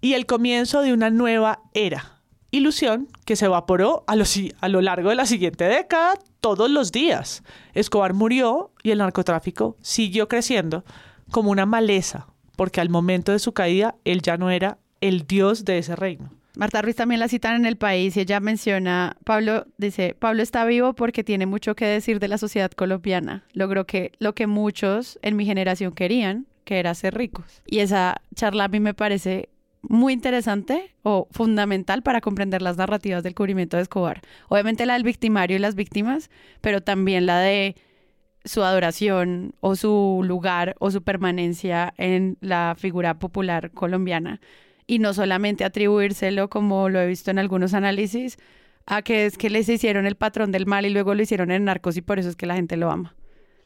y el comienzo de una nueva era. Ilusión que se evaporó a lo, a lo largo de la siguiente década todos los días. Escobar murió y el narcotráfico siguió creciendo como una maleza, porque al momento de su caída él ya no era el dios de ese reino. Marta Ruiz también la citan en el país y ella menciona, Pablo dice, Pablo está vivo porque tiene mucho que decir de la sociedad colombiana. Logró que lo que muchos en mi generación querían, que era ser ricos. Y esa charla a mí me parece muy interesante o fundamental para comprender las narrativas del cubrimiento de Escobar. Obviamente la del victimario y las víctimas, pero también la de su adoración o su lugar o su permanencia en la figura popular colombiana y no solamente atribuírselo, como lo he visto en algunos análisis, a que es que les hicieron el patrón del mal y luego lo hicieron en narcos y por eso es que la gente lo ama.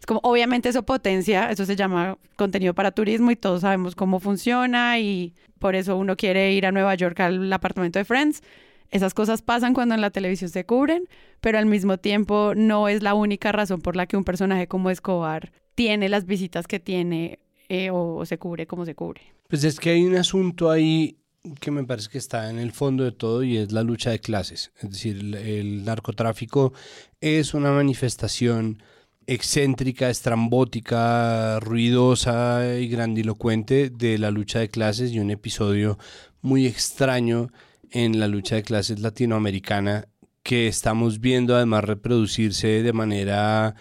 Es como, obviamente eso potencia, eso se llama contenido para turismo y todos sabemos cómo funciona y por eso uno quiere ir a Nueva York al apartamento de Friends. Esas cosas pasan cuando en la televisión se cubren, pero al mismo tiempo no es la única razón por la que un personaje como Escobar tiene las visitas que tiene eh, o se cubre como se cubre. Pues es que hay un asunto ahí que me parece que está en el fondo de todo y es la lucha de clases. Es decir, el, narcotráfico es una manifestación excéntrica, estrambótica, ruidosa y grandilocuente de la lucha de clases y un episodio muy extraño en la lucha de clases latinoamericana que estamos viendo además reproducirse de manera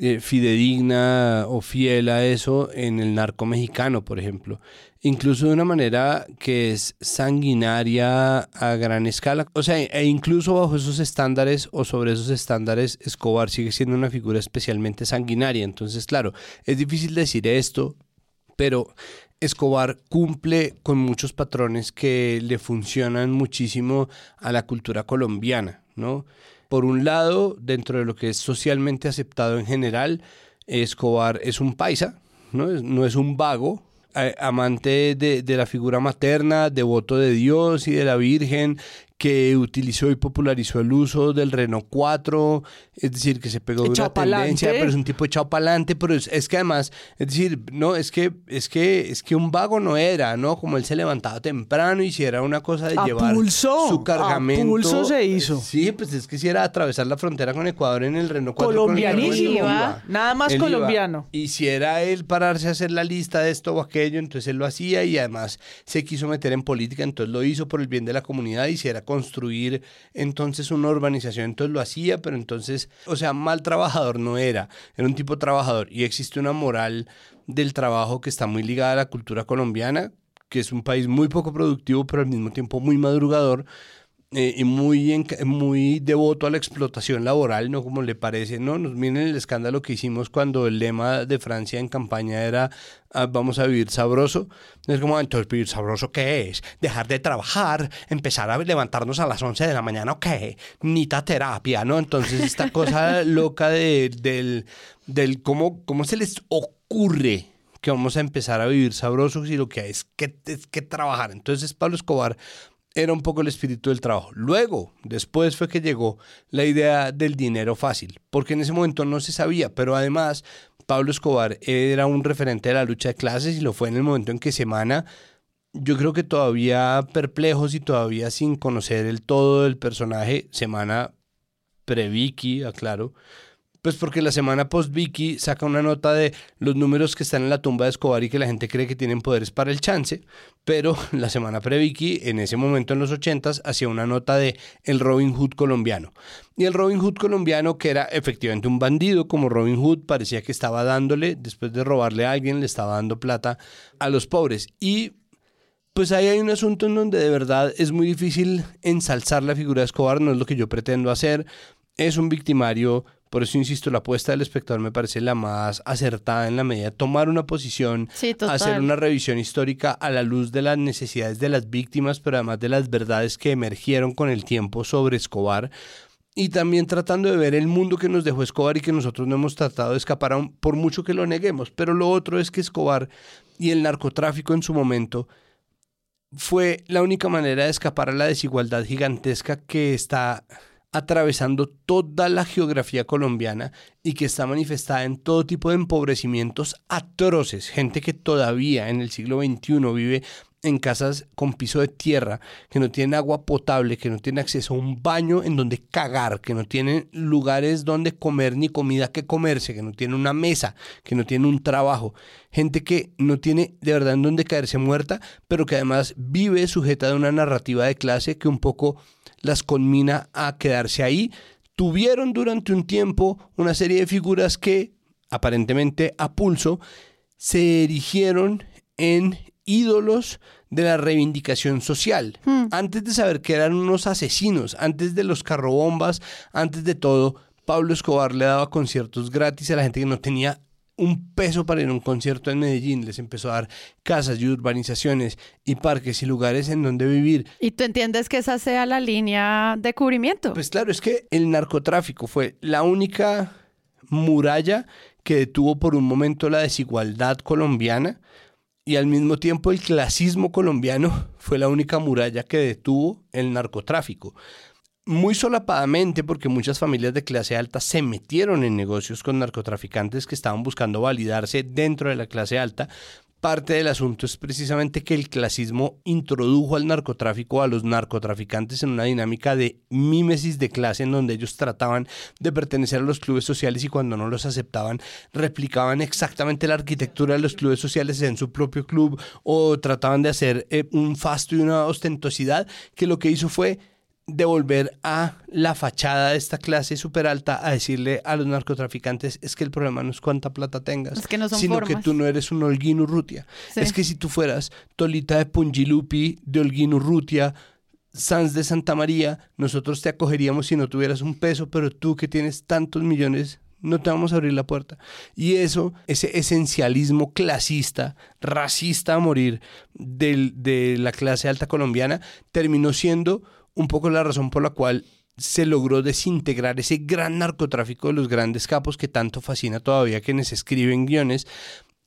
eh, fidedigna o fiel a eso en el narco mexicano, por ejemplo incluso de una manera que es sanguinaria a gran escala. O sea, e incluso bajo esos estándares o sobre esos estándares, Escobar sigue siendo una figura especialmente sanguinaria. Entonces, claro, es difícil decir esto, pero Escobar cumple con muchos patrones que le funcionan muchísimo a la cultura colombiana, ¿no? Por un lado, dentro de lo que es socialmente aceptado en general, Escobar es un paisa, no no es un vago, amante de, de, la figura materna, devoto de Dios y de la Virgen, que utilizó y popularizó el uso del Renault 4, es decir, que se pegó de una tendencia, pero es un tipo echado para adelante, pero es, que además, es decir, no, es que, es que, es que un vago no era, ¿no? Como él se levantaba temprano y si era una cosa de llevar su cargamento. A pulso se hizo. Sí, pues es que si era atravesar la frontera con Ecuador en el Renault 4. Colombianísimo. Nada más colombiano. Y si era él pararse a hacer la lista de esto o aquello, entonces él lo hacía y además se quiso meter en política, entonces lo hizo por el bien de la comunidad y si era construir entonces una urbanización, entonces lo hacía, pero entonces, o sea, mal trabajador no era, era un tipo trabajador. Y existe una moral del trabajo que está muy ligada a la cultura colombiana, que es un país muy poco productivo, pero al mismo tiempo muy madrugador, eh, y muy, muy devoto a la explotación laboral, ¿no? Como le parece, ¿no? Nos miren el escándalo que hicimos cuando el lema de Francia en campaña era ah, vamos a vivir sabroso. Es como, entonces, ¿vivir sabroso qué es? ¿Dejar de trabajar? ¿Empezar a levantarnos a las 11 de la mañana o qué? Nita terapia, ¿no? Entonces, esta cosa loca de, del, del cómo, cómo se les ocurre que vamos a empezar a vivir sabrosos y lo que hay es que, es que trabajar. Entonces Pablo Escobar era un poco el espíritu del trabajo. Luego, después fue que llegó la idea del dinero fácil, porque en ese momento no se sabía, pero además Pablo Escobar era un referente de la lucha de clases y lo fue en el momento en que Semana, yo creo que todavía perplejos y todavía sin conocer el todo del personaje, Semana pre-Vicky, aclaro, pues porque la semana post-Vicky saca una nota de los números que están en la tumba de Escobar y que la gente cree que tienen poderes para el chance, pero la semana pre-Vicky, en ese momento en los 80s, hacía una nota de el Robin Hood colombiano. Y el Robin Hood colombiano, que era efectivamente un bandido como Robin Hood, parecía que estaba dándole, después de robarle a alguien, le estaba dando plata a los pobres. Y pues ahí hay un asunto en donde de verdad es muy difícil ensalzar la figura de Escobar, no es lo que yo pretendo hacer. Es un victimario por eso insisto, la apuesta del espectador me parece la más acertada en la medida de tomar una posición, hacer una revisión histórica a la luz de las necesidades de las víctimas, pero además de las verdades que emergieron con el tiempo sobre Escobar. Y también tratando de ver el mundo que nos dejó Escobar y que nosotros no hemos tratado de escapar, por mucho que lo neguemos. Pero lo otro es que Escobar y el narcotráfico en su momento fue la única manera de escapar a la desigualdad gigantesca que está atravesando toda la geografía colombiana y que está manifestada en todo tipo de empobrecimientos atroces, gente que todavía en el siglo XXI vive en casas con piso de tierra, que no tienen agua potable, que no tienen acceso a un baño en donde cagar, que no tienen lugares donde comer ni comida que comerse, que no tienen una mesa, que no tienen un trabajo. Gente que no tiene de verdad en donde caerse muerta, pero que además vive sujeta de una narrativa de clase que un poco las conmina a quedarse ahí. Tuvieron durante un tiempo una serie de figuras que, aparentemente a pulso, se erigieron en ídolos de la reivindicación social. Antes de saber que eran unos asesinos, antes de los carrobombas, antes de todo, Pablo Escobar le daba conciertos gratis a la gente que no tenía un peso para ir a un concierto en Medellín. Les empezó a dar casas y urbanizaciones y parques y lugares en donde vivir. ¿Y tú entiendes que esa sea la línea de cubrimiento? Pues claro, es que el narcotráfico fue la única muralla que detuvo por un momento la desigualdad colombiana y al mismo tiempo el clasismo colombiano fue la única muralla que detuvo el narcotráfico. Muy solapadamente porque muchas familias de clase alta se metieron en negocios con narcotraficantes que estaban buscando validarse dentro de la clase alta, parte del asunto es precisamente que el clasismo introdujo al narcotráfico, a los narcotraficantes en una dinámica de mímesis de clase en donde ellos trataban de pertenecer a los clubes sociales y cuando no los aceptaban replicaban exactamente la arquitectura de los clubes sociales en su propio club o trataban de hacer eh, un fasto y una ostentosidad que lo que hizo fue devolver a la fachada de esta clase súper alta a decirle a los narcotraficantes es que el problema no es cuánta plata tengas, sino que tú no eres un Holguín Urrutia. Es que si tú fueras Tolita de Pungilupi, de Holguín Urrutia, Sanz de Santa María, nosotros te acogeríamos si no tuvieras un peso, pero tú que tienes tantos millones, no te vamos a abrir la puerta. Y eso, ese esencialismo clasista, racista a morir de la clase alta colombiana, terminó siendo un poco la razón por la cual se logró desintegrar ese gran narcotráfico de los grandes capos que tanto fascina todavía quienes escriben guiones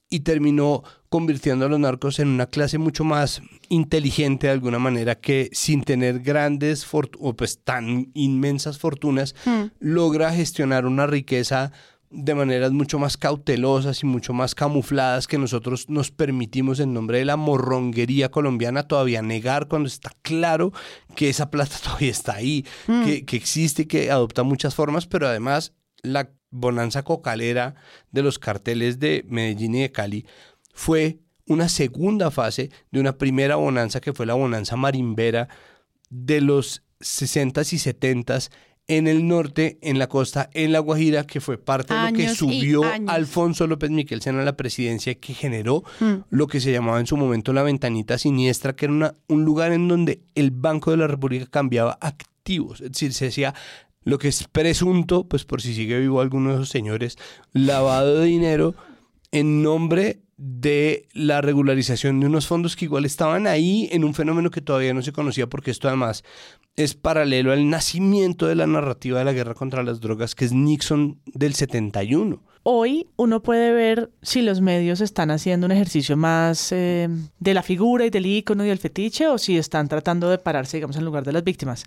y terminó convirtiendo a los narcos en una clase mucho más inteligente de alguna manera que sin tener grandes o pues tan inmensas fortunas hmm. logra gestionar una riqueza de maneras mucho más cautelosas y mucho más camufladas que nosotros nos permitimos en nombre de la morronguería colombiana todavía negar cuando está claro que esa plata todavía está ahí, mm. que, que existe y que adopta muchas formas, pero además la bonanza cocalera de los carteles de Medellín y de Cali fue una segunda fase de una primera bonanza que fue la bonanza marimbera de los 60s y 70s en el norte, en la costa, en La Guajira, que fue parte de lo que subió Alfonso López Miquelsen a la presidencia, que generó mm. lo que se llamaba en su momento la ventanita siniestra, que era una, un lugar en donde el Banco de la República cambiaba activos, es decir, se hacía lo que es presunto, pues por si sigue vivo alguno de esos señores, lavado de dinero en nombre de la regularización de unos fondos que igual estaban ahí en un fenómeno que todavía no se conocía porque esto además es paralelo al nacimiento de la narrativa de la guerra contra las drogas que es Nixon del 71. Hoy uno puede ver si los medios están haciendo un ejercicio más eh, de la figura y del ícono y del fetiche o si están tratando de pararse, digamos, en lugar de las víctimas.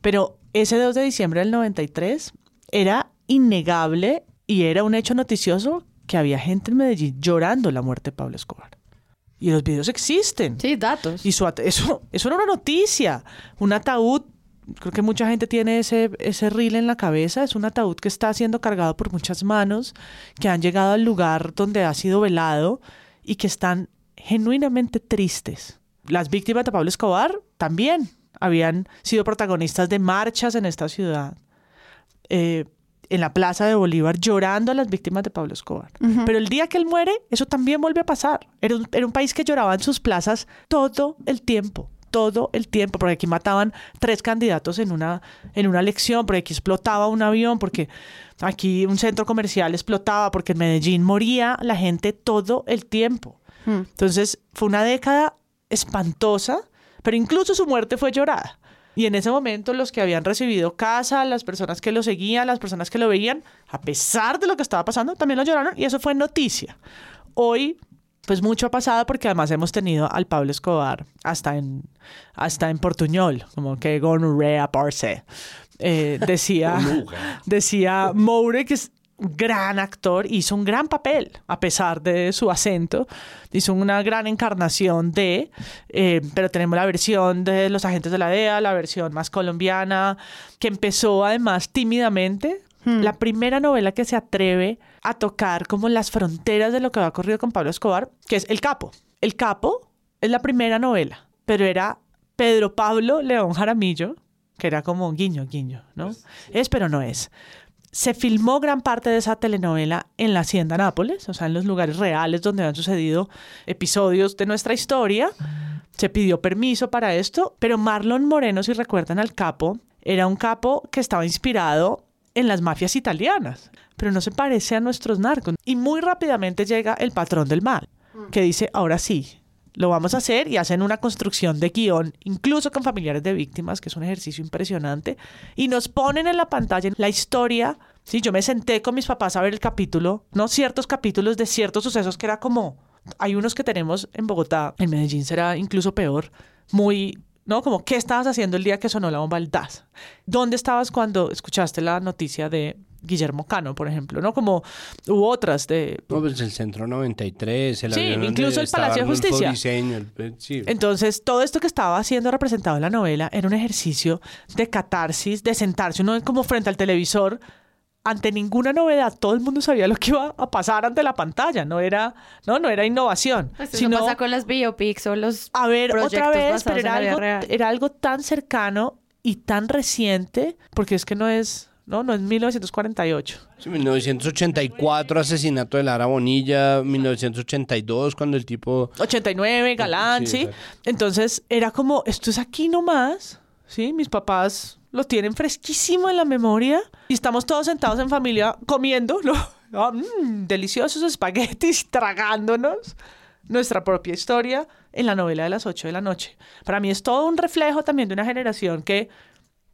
Pero ese 2 de diciembre del 93 era innegable y era un hecho noticioso que había gente en Medellín llorando la muerte de Pablo Escobar. Y los videos existen. Sí, datos. Y eso, eso era una noticia. Un ataúd, creo que mucha gente tiene ese, ese reel en la cabeza. Es un ataúd que está siendo cargado por muchas manos, que han llegado al lugar donde ha sido velado y que están genuinamente tristes. Las víctimas de Pablo Escobar también habían sido protagonistas de marchas en esta ciudad. Eh, en la Plaza de Bolívar llorando a las víctimas de Pablo Escobar. Pero el día que él muere, eso también vuelve a pasar. Era un, era un país que lloraba en sus plazas todo el tiempo todo el tiempo, porque aquí mataban tres candidatos en una, en una elección, porque aquí explotaba un avión, porque aquí un centro comercial explotaba, porque en Medellín moría la gente todo el tiempo. Entonces fue una década espantosa, pero incluso su muerte fue llorada. Y en ese momento los que habían recibido casa, las personas que lo seguían, las personas que lo veían, a pesar de lo que estaba pasando, también lo lloraron y eso fue noticia. Hoy, pues mucho ha pasado porque además hemos tenido al Pablo Escobar hasta en, hasta en portuñol, como que gonorrea parce. Eh, decía, decía Moure que gran actor, hizo un gran papel, a pesar de su acento, hizo una gran encarnación de, eh, pero tenemos la versión de Los Agentes de la DEA, la versión más colombiana, que empezó además tímidamente, la primera novela que se atreve a tocar como las fronteras de lo que ha ocurrido con Pablo Escobar, que es El Capo. El Capo es la primera novela, pero era Pedro Pablo León Jaramillo, que era como guiño, guiño, ¿no? Es, pero no es. Se filmó gran parte de esa telenovela en la Hacienda Nápoles, o sea, en los lugares reales donde han sucedido episodios de nuestra historia. Se pidió permiso para esto, pero Marlon Moreno, si recuerdan al capo, era un capo que estaba inspirado en las mafias italianas, pero no se parece a nuestros narcos. Y muy rápidamente llega el patrón del mal, que dice, ahora sí, lo vamos a hacer y hacen una construcción de guion, incluso con familiares de víctimas, que es un ejercicio impresionante, y nos ponen en la pantalla la historia. Sí, yo me senté con mis papás a ver el capítulo, ¿no? Ciertos capítulos de ciertos sucesos que era como, hay unos que tenemos en Bogotá, en Medellín será incluso peor, muy ¿no? Como, ¿qué estabas haciendo el día que sonó la bomba del DAS? ¿Dónde estabas cuando escuchaste la noticia de Guillermo Cano, por ejemplo, ¿no? Como hubo otras de... No, pues el Centro 93, el Sí, incluso el Palacio de Justicia. Briceño, el- eh, sí. Entonces, todo esto que estaba siendo representado en la novela era un ejercicio de catarsis, de sentarse uno como frente al televisor ante ninguna novedad, todo el mundo sabía lo que iba a pasar ante la pantalla, no era, no, no era innovación, Pues eso sino pasa con las biopics o los a ver otra vez, pero algo, era algo tan cercano y tan reciente, porque es que no es, no, no es 1948. Sí, 1984, asesinato de Lara Bonilla, 1982, cuando el tipo... 89, Galán, Sí, ¿sí? Entonces era como, esto es aquí nomás, ¿sí? Mis papás lo tienen fresquísimo en la memoria y estamos todos sentados en familia comiendo, ¿no? Ah, mm, deliciosos espaguetis, tragándonos nuestra propia historia en la novela de las 8 de la noche. Para mí es todo un reflejo también de una generación que,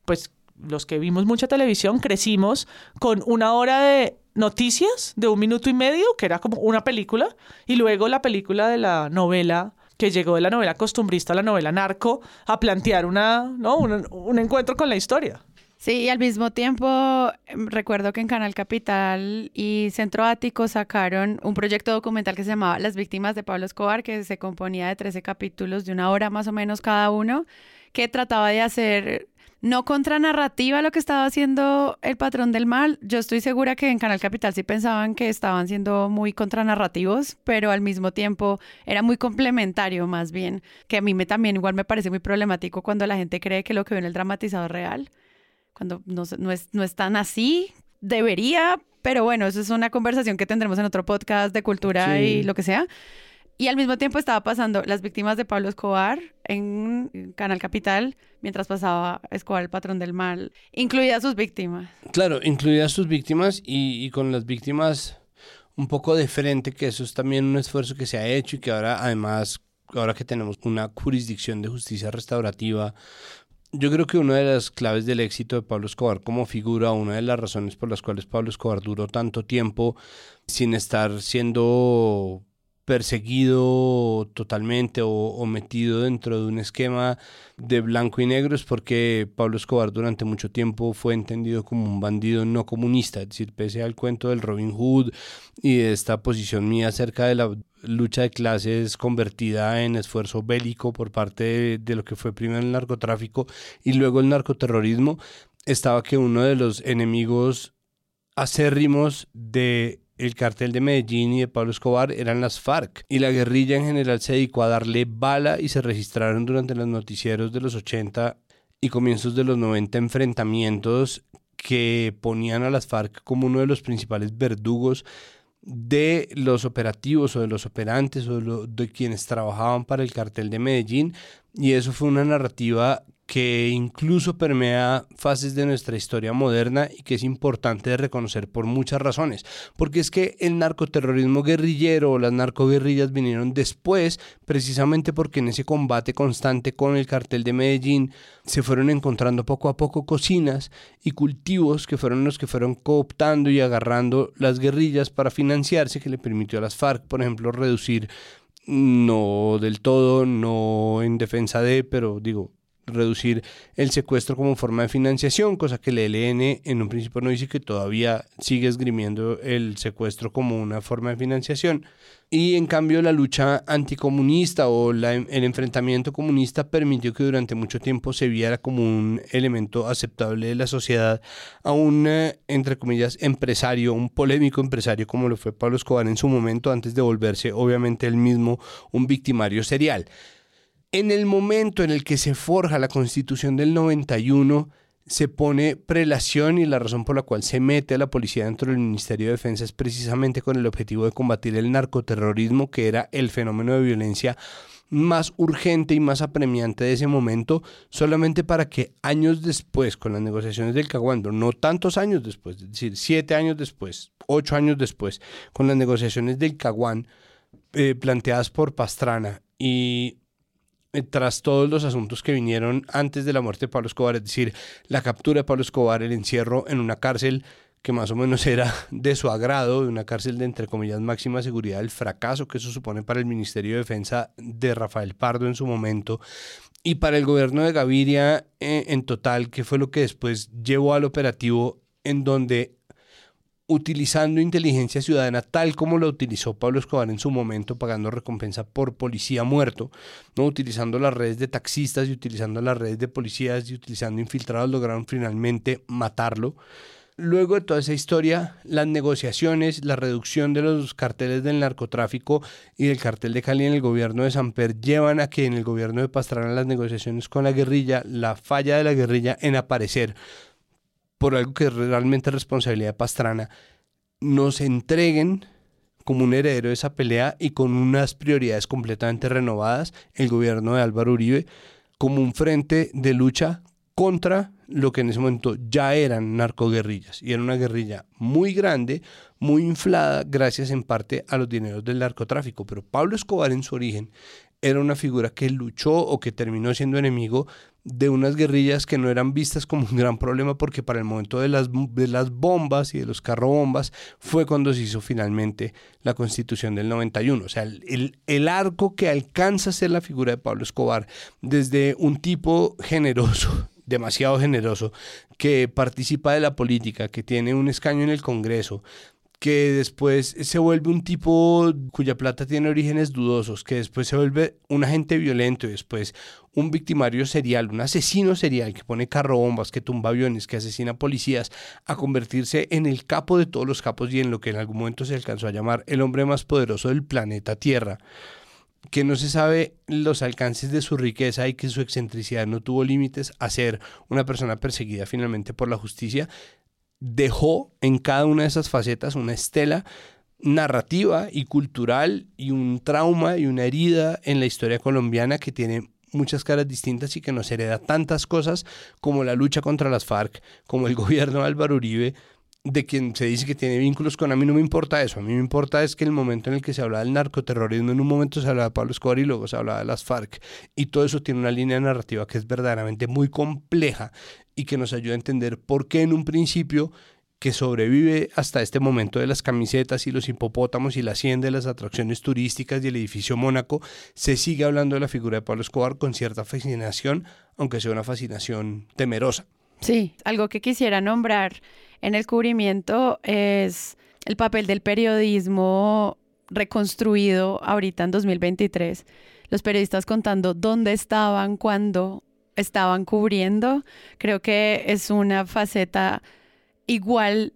pues, los que vimos mucha televisión, crecimos con una hora de noticias de un minuto y medio, que era como una película, y luego la película de la novela que llegó de la novela costumbrista a la novela narco a plantear una, ¿no? un, un encuentro con la historia. Sí, y al mismo tiempo em, recuerdo que en Canal Capital y Centro Ático sacaron un proyecto documental que se llamaba Las víctimas de Pablo Escobar, que se componía de 13 capítulos de una hora más o menos cada uno, que trataba de hacer no contranarrativa lo que estaba haciendo el patrón del mal. Yo estoy segura que en Canal Capital sí pensaban que estaban siendo muy contranarrativos, pero al mismo tiempo era muy complementario más bien, que a mí me también igual me parece muy problemático cuando la gente cree que lo que ve en el dramatizado es real cuando no, no es, no es tan así, debería, pero bueno, eso es una conversación que tendremos en otro podcast de cultura Sí. y lo que sea. Y al mismo tiempo estaba pasando Las víctimas de Pablo Escobar en Canal Capital, mientras pasaba Escobar, el patrón del mal, incluidas sus víctimas. Claro, incluidas sus víctimas y, con las víctimas un poco de frente, que eso es también un esfuerzo que se ha hecho y que ahora además, ahora que tenemos una jurisdicción de justicia restaurativa, yo creo que una de las claves del éxito de Pablo Escobar como figura, una de las razones por las cuales Pablo Escobar duró tanto tiempo sin estar siendo perseguido totalmente o, metido dentro de un esquema de blanco y negro es porque Pablo Escobar durante mucho tiempo fue entendido como un bandido no comunista, es decir, pese al cuento del Robin Hood y de esta posición mía acerca de la lucha de clases convertida en esfuerzo bélico por parte de, de lo que fue primero el narcotráfico y luego el narcoterrorismo, estaba que uno de los enemigos acérrimos de el cartel de Medellín y de Pablo Escobar eran las FARC y la guerrilla en general se dedicó a darle bala y se registraron durante los noticieros de los 80 y comienzos de los 90 enfrentamientos que ponían a las FARC como uno de los principales verdugos de los operativos o de los operantes o de, de quienes trabajaban para el cartel de Medellín y eso fue una narrativa que incluso permea fases de nuestra historia moderna y que es importante reconocer por muchas razones, porque es que el narcoterrorismo guerrillero o las narcoguerrillas vinieron después, precisamente porque en ese combate constante con el cartel de Medellín se fueron encontrando poco a poco cocinas y cultivos que fueron los que fueron cooptando y agarrando las guerrillas para financiarse, que le permitió a las FARC, por ejemplo, reducir no del todo, no en defensa de, pero digo, reducir el secuestro como forma de financiación, cosa que el ELN en un principio no dice que todavía sigue esgrimiendo el secuestro como una forma de financiación. Y en cambio la lucha anticomunista o el enfrentamiento comunista permitió que durante mucho tiempo se viera como un elemento aceptable de la sociedad a un, eh, entre comillas, empresario, un polémico empresario como lo fue Pablo Escobar en su momento antes de volverse obviamente él mismo un victimario serial. En el momento en el que se forja la constitución del 91, se pone prelación y la razón por la cual se mete a la policía dentro del Ministerio de Defensa es precisamente con el objetivo de combatir el narcoterrorismo, que era el fenómeno de violencia más urgente y más apremiante de ese momento, solamente para que años después, con las negociaciones del Caguando, no tantos años después, es decir, siete años después, ocho años después, con las negociaciones del Caguán eh, planteadas por Pastrana y tras todos los asuntos que vinieron antes de la muerte de Pablo Escobar, es decir, la captura de Pablo Escobar, el encierro en una cárcel que más o menos era de su agrado, de una cárcel de entre comillas máxima seguridad, el fracaso que eso supone para el Ministerio de Defensa de Rafael Pardo en su momento y para el gobierno de Gaviria eh, en total, que fue lo que después llevó al operativo en donde utilizando inteligencia ciudadana tal como lo utilizó Pablo Escobar en su momento, pagando recompensa por policía muerto, ¿no? utilizando las redes de taxistas y utilizando las redes de policías y utilizando infiltrados, lograron finalmente matarlo. Luego de toda esa historia, las negociaciones, la reducción de los carteles del narcotráfico y del cartel de Cali en el gobierno de Samper llevan a que en el gobierno de Pastrana las negociaciones con la guerrilla, la falla de la guerrilla en aparecer por algo que es realmente responsabilidad de Pastrana, nos entreguen como un heredero de esa pelea y con unas prioridades completamente renovadas el gobierno de Álvaro Uribe como un frente de lucha contra lo que en ese momento ya eran narcoguerrillas. Y era una guerrilla muy grande, muy inflada, gracias en parte a los dineros del narcotráfico. Pero Pablo Escobar en su origen era una figura que luchó o que terminó siendo enemigo de unas guerrillas que no eran vistas como un gran problema porque para el momento de las, de las bombas y de los carrobombas fue cuando se hizo finalmente la constitución del 91. O sea, el, el arco que alcanza a ser la figura de Pablo Escobar desde un tipo generoso, demasiado generoso, que participa de la política, que tiene un escaño en el Congreso, que después se vuelve un tipo cuya plata tiene orígenes dudosos, que después se vuelve un agente violento y después un victimario serial, un asesino serial que pone carrobombas, que tumba aviones, que asesina policías, a convertirse en el capo de todos los capos y en lo que en algún momento se alcanzó a llamar el hombre más poderoso del planeta Tierra que no se sabe los alcances de su riqueza y que su excentricidad no tuvo límites a ser una persona perseguida finalmente por la justicia, dejó en cada una de esas facetas una estela narrativa y cultural y un trauma y una herida en la historia colombiana que tiene muchas caras distintas y que nos hereda tantas cosas como la lucha contra las FARC, como el gobierno de Álvaro Uribe, de quien se dice que tiene vínculos con, a mí no me importa eso, a mí me importa es que el momento en el que se habla del narcoterrorismo, en un momento se hablaba de Pablo Escobar y luego se hablaba de las FARC, y todo eso tiene una línea narrativa que es verdaderamente muy compleja y que nos ayuda a entender por qué en un principio que sobrevive hasta este momento de las camisetas y los hipopótamos y la hacienda de las atracciones turísticas y el edificio Mónaco, se sigue hablando de la figura de Pablo Escobar con cierta fascinación, aunque sea una fascinación temerosa. Sí, algo que quisiera nombrar en el cubrimiento es el papel del periodismo reconstruido ahorita en 2023. Los periodistas contando dónde estaban, cuando estaban cubriendo. Creo que es una faceta igual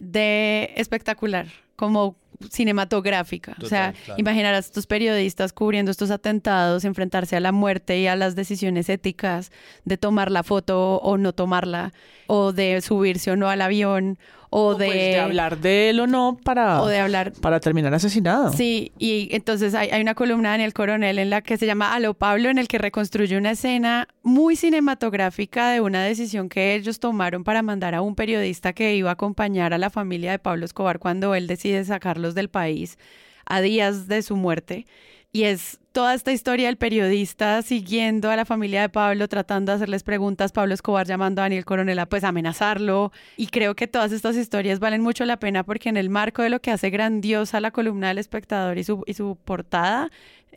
de espectacular, como cinematográfica. o sea, imaginar a estos periodistas cubriendo estos atentados, enfrentarse a la muerte y a las decisiones éticas de tomar la foto o no tomarla, o de subirse o no al avión, o, pues, de, de, hablar de él o no para, o de hablar, para terminar asesinado. Sí, y entonces hay, hay, una columna en El Coronel en la que se llama Aló Pablo, en el que reconstruye una escena muy cinematográfica de una decisión que ellos tomaron para mandar a un periodista que iba a acompañar a la familia de Pablo Escobar cuando él decide sacarlos del país a días de su muerte. Y es toda esta historia del periodista siguiendo a la familia de Pablo, tratando de hacerles preguntas, Pablo Escobar llamando a Daniel Coronel a pues amenazarlo. Y creo que todas estas historias valen mucho la pena porque en el marco de lo que hace grandiosa la columna del espectador y su, y su portada,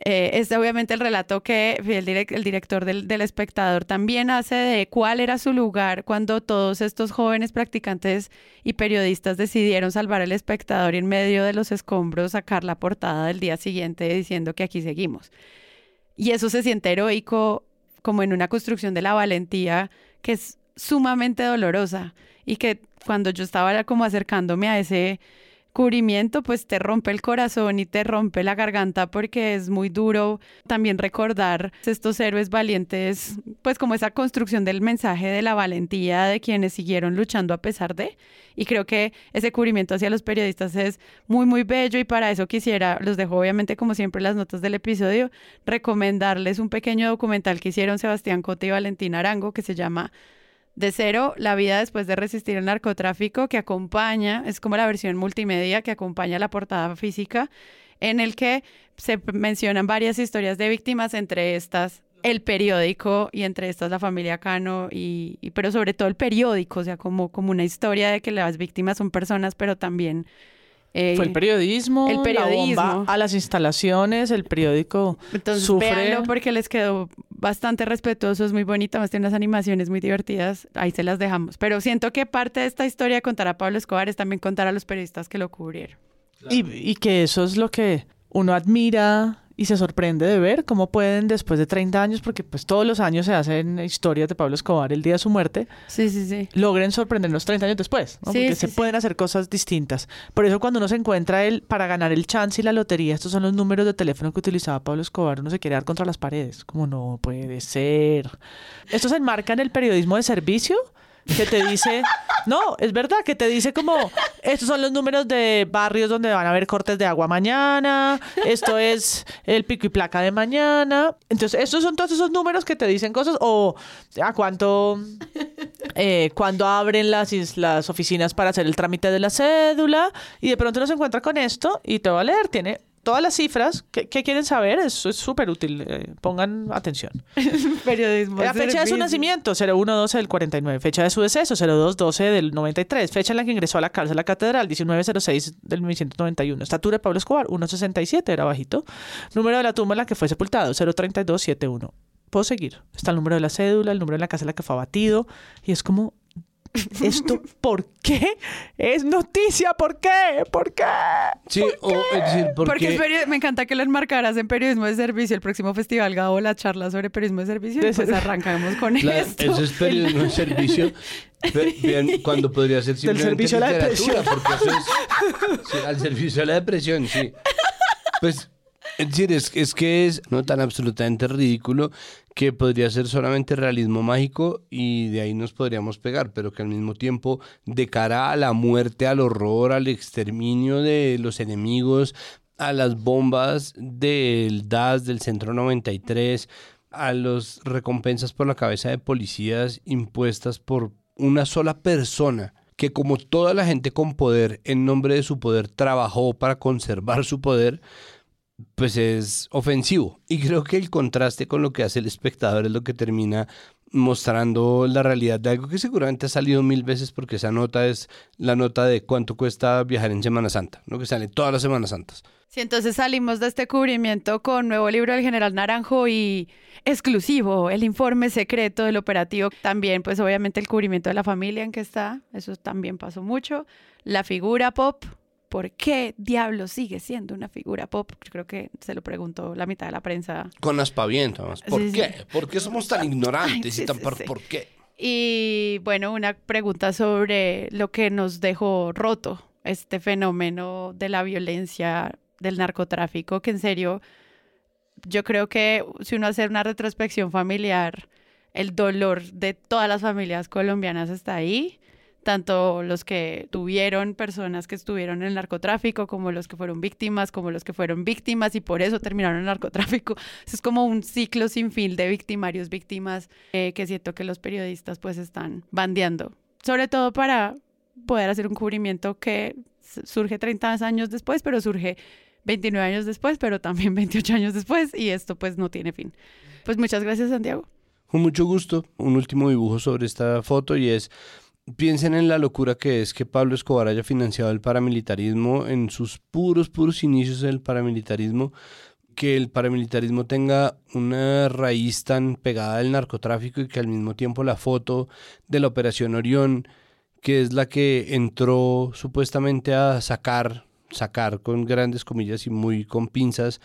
eh, es obviamente el relato que el, el director del, del, espectador también hace de cuál era su lugar cuando todos estos jóvenes practicantes y periodistas decidieron salvar al espectador y en medio de los escombros sacar la portada del día siguiente diciendo que aquí seguimos. Y eso se siente heroico como en una construcción de la valentía que es sumamente dolorosa. Y que cuando yo estaba como acercándome a ese cubrimiento, pues te rompe el corazón y te rompe la garganta porque es muy duro también recordar estos héroes valientes, pues como esa construcción del mensaje de la valentía de quienes siguieron luchando a pesar de. Y creo que ese cubrimiento hacia los periodistas es muy, muy bello y para eso quisiera, los dejo obviamente como siempre las notas del episodio, recomendarles un pequeño documental que hicieron Sebastián Cote y Valentín Arango que se llama de cero, la vida después de resistir el narcotráfico, que acompaña, es como la versión multimedia que acompaña la portada física, en el que se mencionan varias historias de víctimas, entre estas el periódico y entre estas la familia Cano y, pero sobre todo el periódico, o sea, como, como una historia de que las víctimas son personas, pero también eh, Fue el periodismo, el periodismo. La bomba a las instalaciones, el periódico Entonces, sufre. véanlo porque les quedó bastante respetuoso, es muy bonito, más tiene unas animaciones muy divertidas, ahí se las dejamos. Pero siento que parte de esta historia contar a Pablo Escobar es también contar a los periodistas que lo cubrieron. Y, y que eso es lo que uno admira y se sorprende de ver cómo pueden después de 30 años, porque pues todos los años se hacen historias de Pablo Escobar el día de su muerte, sí, sí, sí. logren sorprendernos 30 años después, ¿no? porque se pueden hacer cosas distintas. Por eso cuando uno se encuentra él para ganar el chance y la lotería, estos son los números de teléfono que utilizaba Pablo Escobar, uno se quiere dar contra las paredes, como no puede ser. Esto se enmarca en el periodismo de servicio que te dice, no, es verdad, que te dice como, estos son los números de barrios donde van a haber cortes de agua mañana, esto es el pico y placa de mañana. Entonces, estos son todos esos números que te dicen cosas, o a cuánto, eh, cuando abren las, las oficinas para hacer el trámite de la cédula, y de pronto uno se encuentra con esto, y te va a leer, tiene todas las cifras que, quieren saber, eso es súper útil. Eh, pongan atención. Periodismo. La fecha de su nacimiento, 0112 del 49. Fecha de su deceso, 0212 del 93. Fecha en la que ingresó a la cárcel la catedral, 1906 del 1991. Estatura de Pablo Escobar, 1,67, era bajito. Número de la tumba en la que fue sepultado, 03271. Puedo seguir. Está el número de la cédula, el número de la casa en la que fue abatido. Y es como, ¿Esto por qué es noticia? ¿Por qué? ¿Por qué? Sí, O, es decir, porque me encanta que lo enmarcaras en periodismo de servicio. El próximo festival Gabo, la charla sobre periodismo de servicio. Y pues arrancamos con esto. Eso es periodismo de servicio. Bien, cuando podría ser simplemente Del servicio a la depresión. Porque eso es, al servicio a la depresión, sí. Pues es decir, es, que es no tan absolutamente ridículo que podría ser solamente realismo mágico y de ahí nos podríamos pegar, pero que al mismo tiempo, de cara a la muerte, al horror, al exterminio de los enemigos, a las bombas del DAS, del Centro 93, a las recompensas por la cabeza de policías impuestas por una sola persona que como toda la gente con poder, en nombre de su poder, trabajó para conservar su poder, pues es ofensivo. Y creo que el contraste con lo que hace el espectador es lo que termina mostrando la realidad de algo que seguramente ha salido mil veces porque esa nota es la nota de cuánto cuesta viajar en Semana Santa, ¿no? que sale todas las Semanas Santas. Sí, entonces salimos de este cubrimiento con nuevo libro del general Naranjo y exclusivo, el informe secreto del operativo. También, pues obviamente el cubrimiento de la familia en que está, eso también pasó mucho. La figura pop, ¿por qué diablo sigue siendo una figura pop? Yo creo que se lo preguntó la mitad de la prensa. Con aspavientos. ¿Por qué? ¿Por qué somos tan ignorantes y tan por, por qué? Y bueno, una pregunta sobre lo que nos dejó roto este fenómeno de la violencia del narcotráfico, que en serio, yo creo que si uno hace una retrospección familiar, el dolor de todas las familias colombianas está ahí tanto los que tuvieron personas que estuvieron en el narcotráfico, como los que fueron víctimas, como los que fueron víctimas y por eso terminaron en el narcotráfico. Es como un ciclo sin fin de victimarios, víctimas, eh, que siento que los periodistas pues están bandeando, sobre todo para poder hacer un cubrimiento que surge 30 años después, pero surge 29 años después, pero también 28 años después y esto pues no tiene fin. Pues muchas gracias Santiago. Con mucho gusto, un último dibujo sobre esta foto y es, piensen en la locura que es que Pablo Escobar haya financiado el paramilitarismo en sus puros, puros inicios del paramilitarismo, que el paramilitarismo tenga una raíz tan pegada al narcotráfico y que al mismo tiempo la foto de la Operación Orión, que es la que entró supuestamente a sacar, sacar con grandes comillas y muy con pinzas,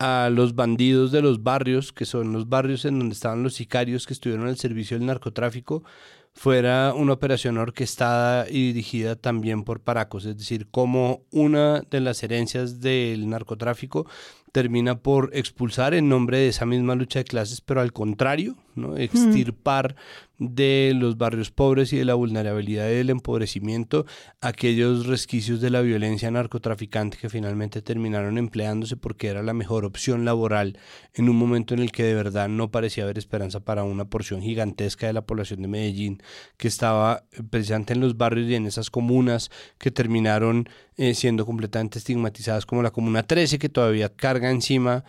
a los bandidos de los barrios, que son los barrios en donde estaban los sicarios que estuvieron al servicio del narcotráfico, fuera una operación orquestada y dirigida también por Paracos, es decir, como una de las herencias del narcotráfico termina por expulsar en nombre de esa misma lucha de clases, pero al contrario, ¿no? extirpar de los barrios pobres y de la vulnerabilidad y del empobrecimiento aquellos resquicios de la violencia narcotraficante que finalmente terminaron empleándose porque era la mejor opción laboral en un momento en el que de verdad no parecía haber esperanza para una porción gigantesca de la población de Medellín que estaba precisamente en los barrios y en esas comunas que terminaron eh, siendo completamente estigmatizadas como la Comuna 13 que todavía carga encima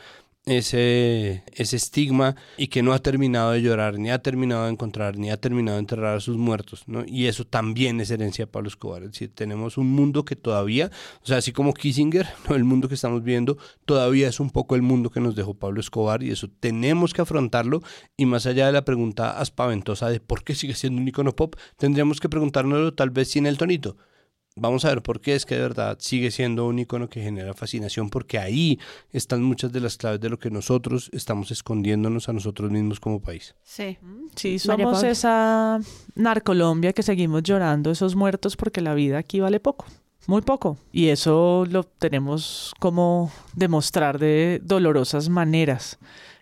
ese, ese estigma y que no ha terminado de llorar, ni ha terminado de encontrar, ni ha terminado de enterrar a sus muertos, ¿no? Y eso también es herencia de Pablo Escobar. Es decir, tenemos un mundo que todavía, o sea, así como Kissinger, el mundo que estamos viendo todavía es un poco el mundo que nos dejó Pablo Escobar y eso tenemos que afrontarlo y más allá de la pregunta aspaventosa de por qué sigue siendo un icono pop, tendríamos que preguntárnoslo tal vez sin el tonito vamos a ver por qué es que de verdad sigue siendo un icono que genera fascinación, porque ahí están muchas de las claves de lo que nosotros estamos escondiéndonos a nosotros mismos como país. Sí. Sí, somos esa narcolombia que seguimos llorando esos muertos porque la vida aquí vale poco. Muy poco. Y eso lo tenemos como demostrar de dolorosas maneras.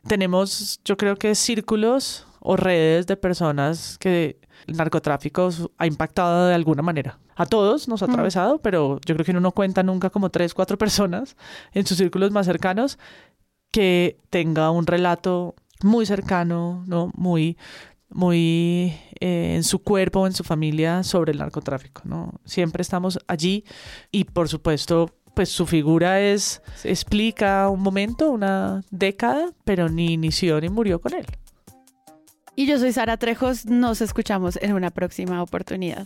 Tenemos, yo creo que círculos o redes de personas que el narcotráfico ha impactado de alguna manera. A todos nos ha atravesado, pero yo creo que uno no cuenta nunca como tres, cuatro personas en sus círculos más cercanos que tenga un relato muy cercano, ¿no? Muy, muy eh, en su cuerpo, en su familia sobre el narcotráfico, ¿no? Siempre estamos allí y por supuesto pues su figura es explica un momento, una década, pero ni inició ni murió con él. Y yo soy Sara Trejos, nos escuchamos en una próxima oportunidad.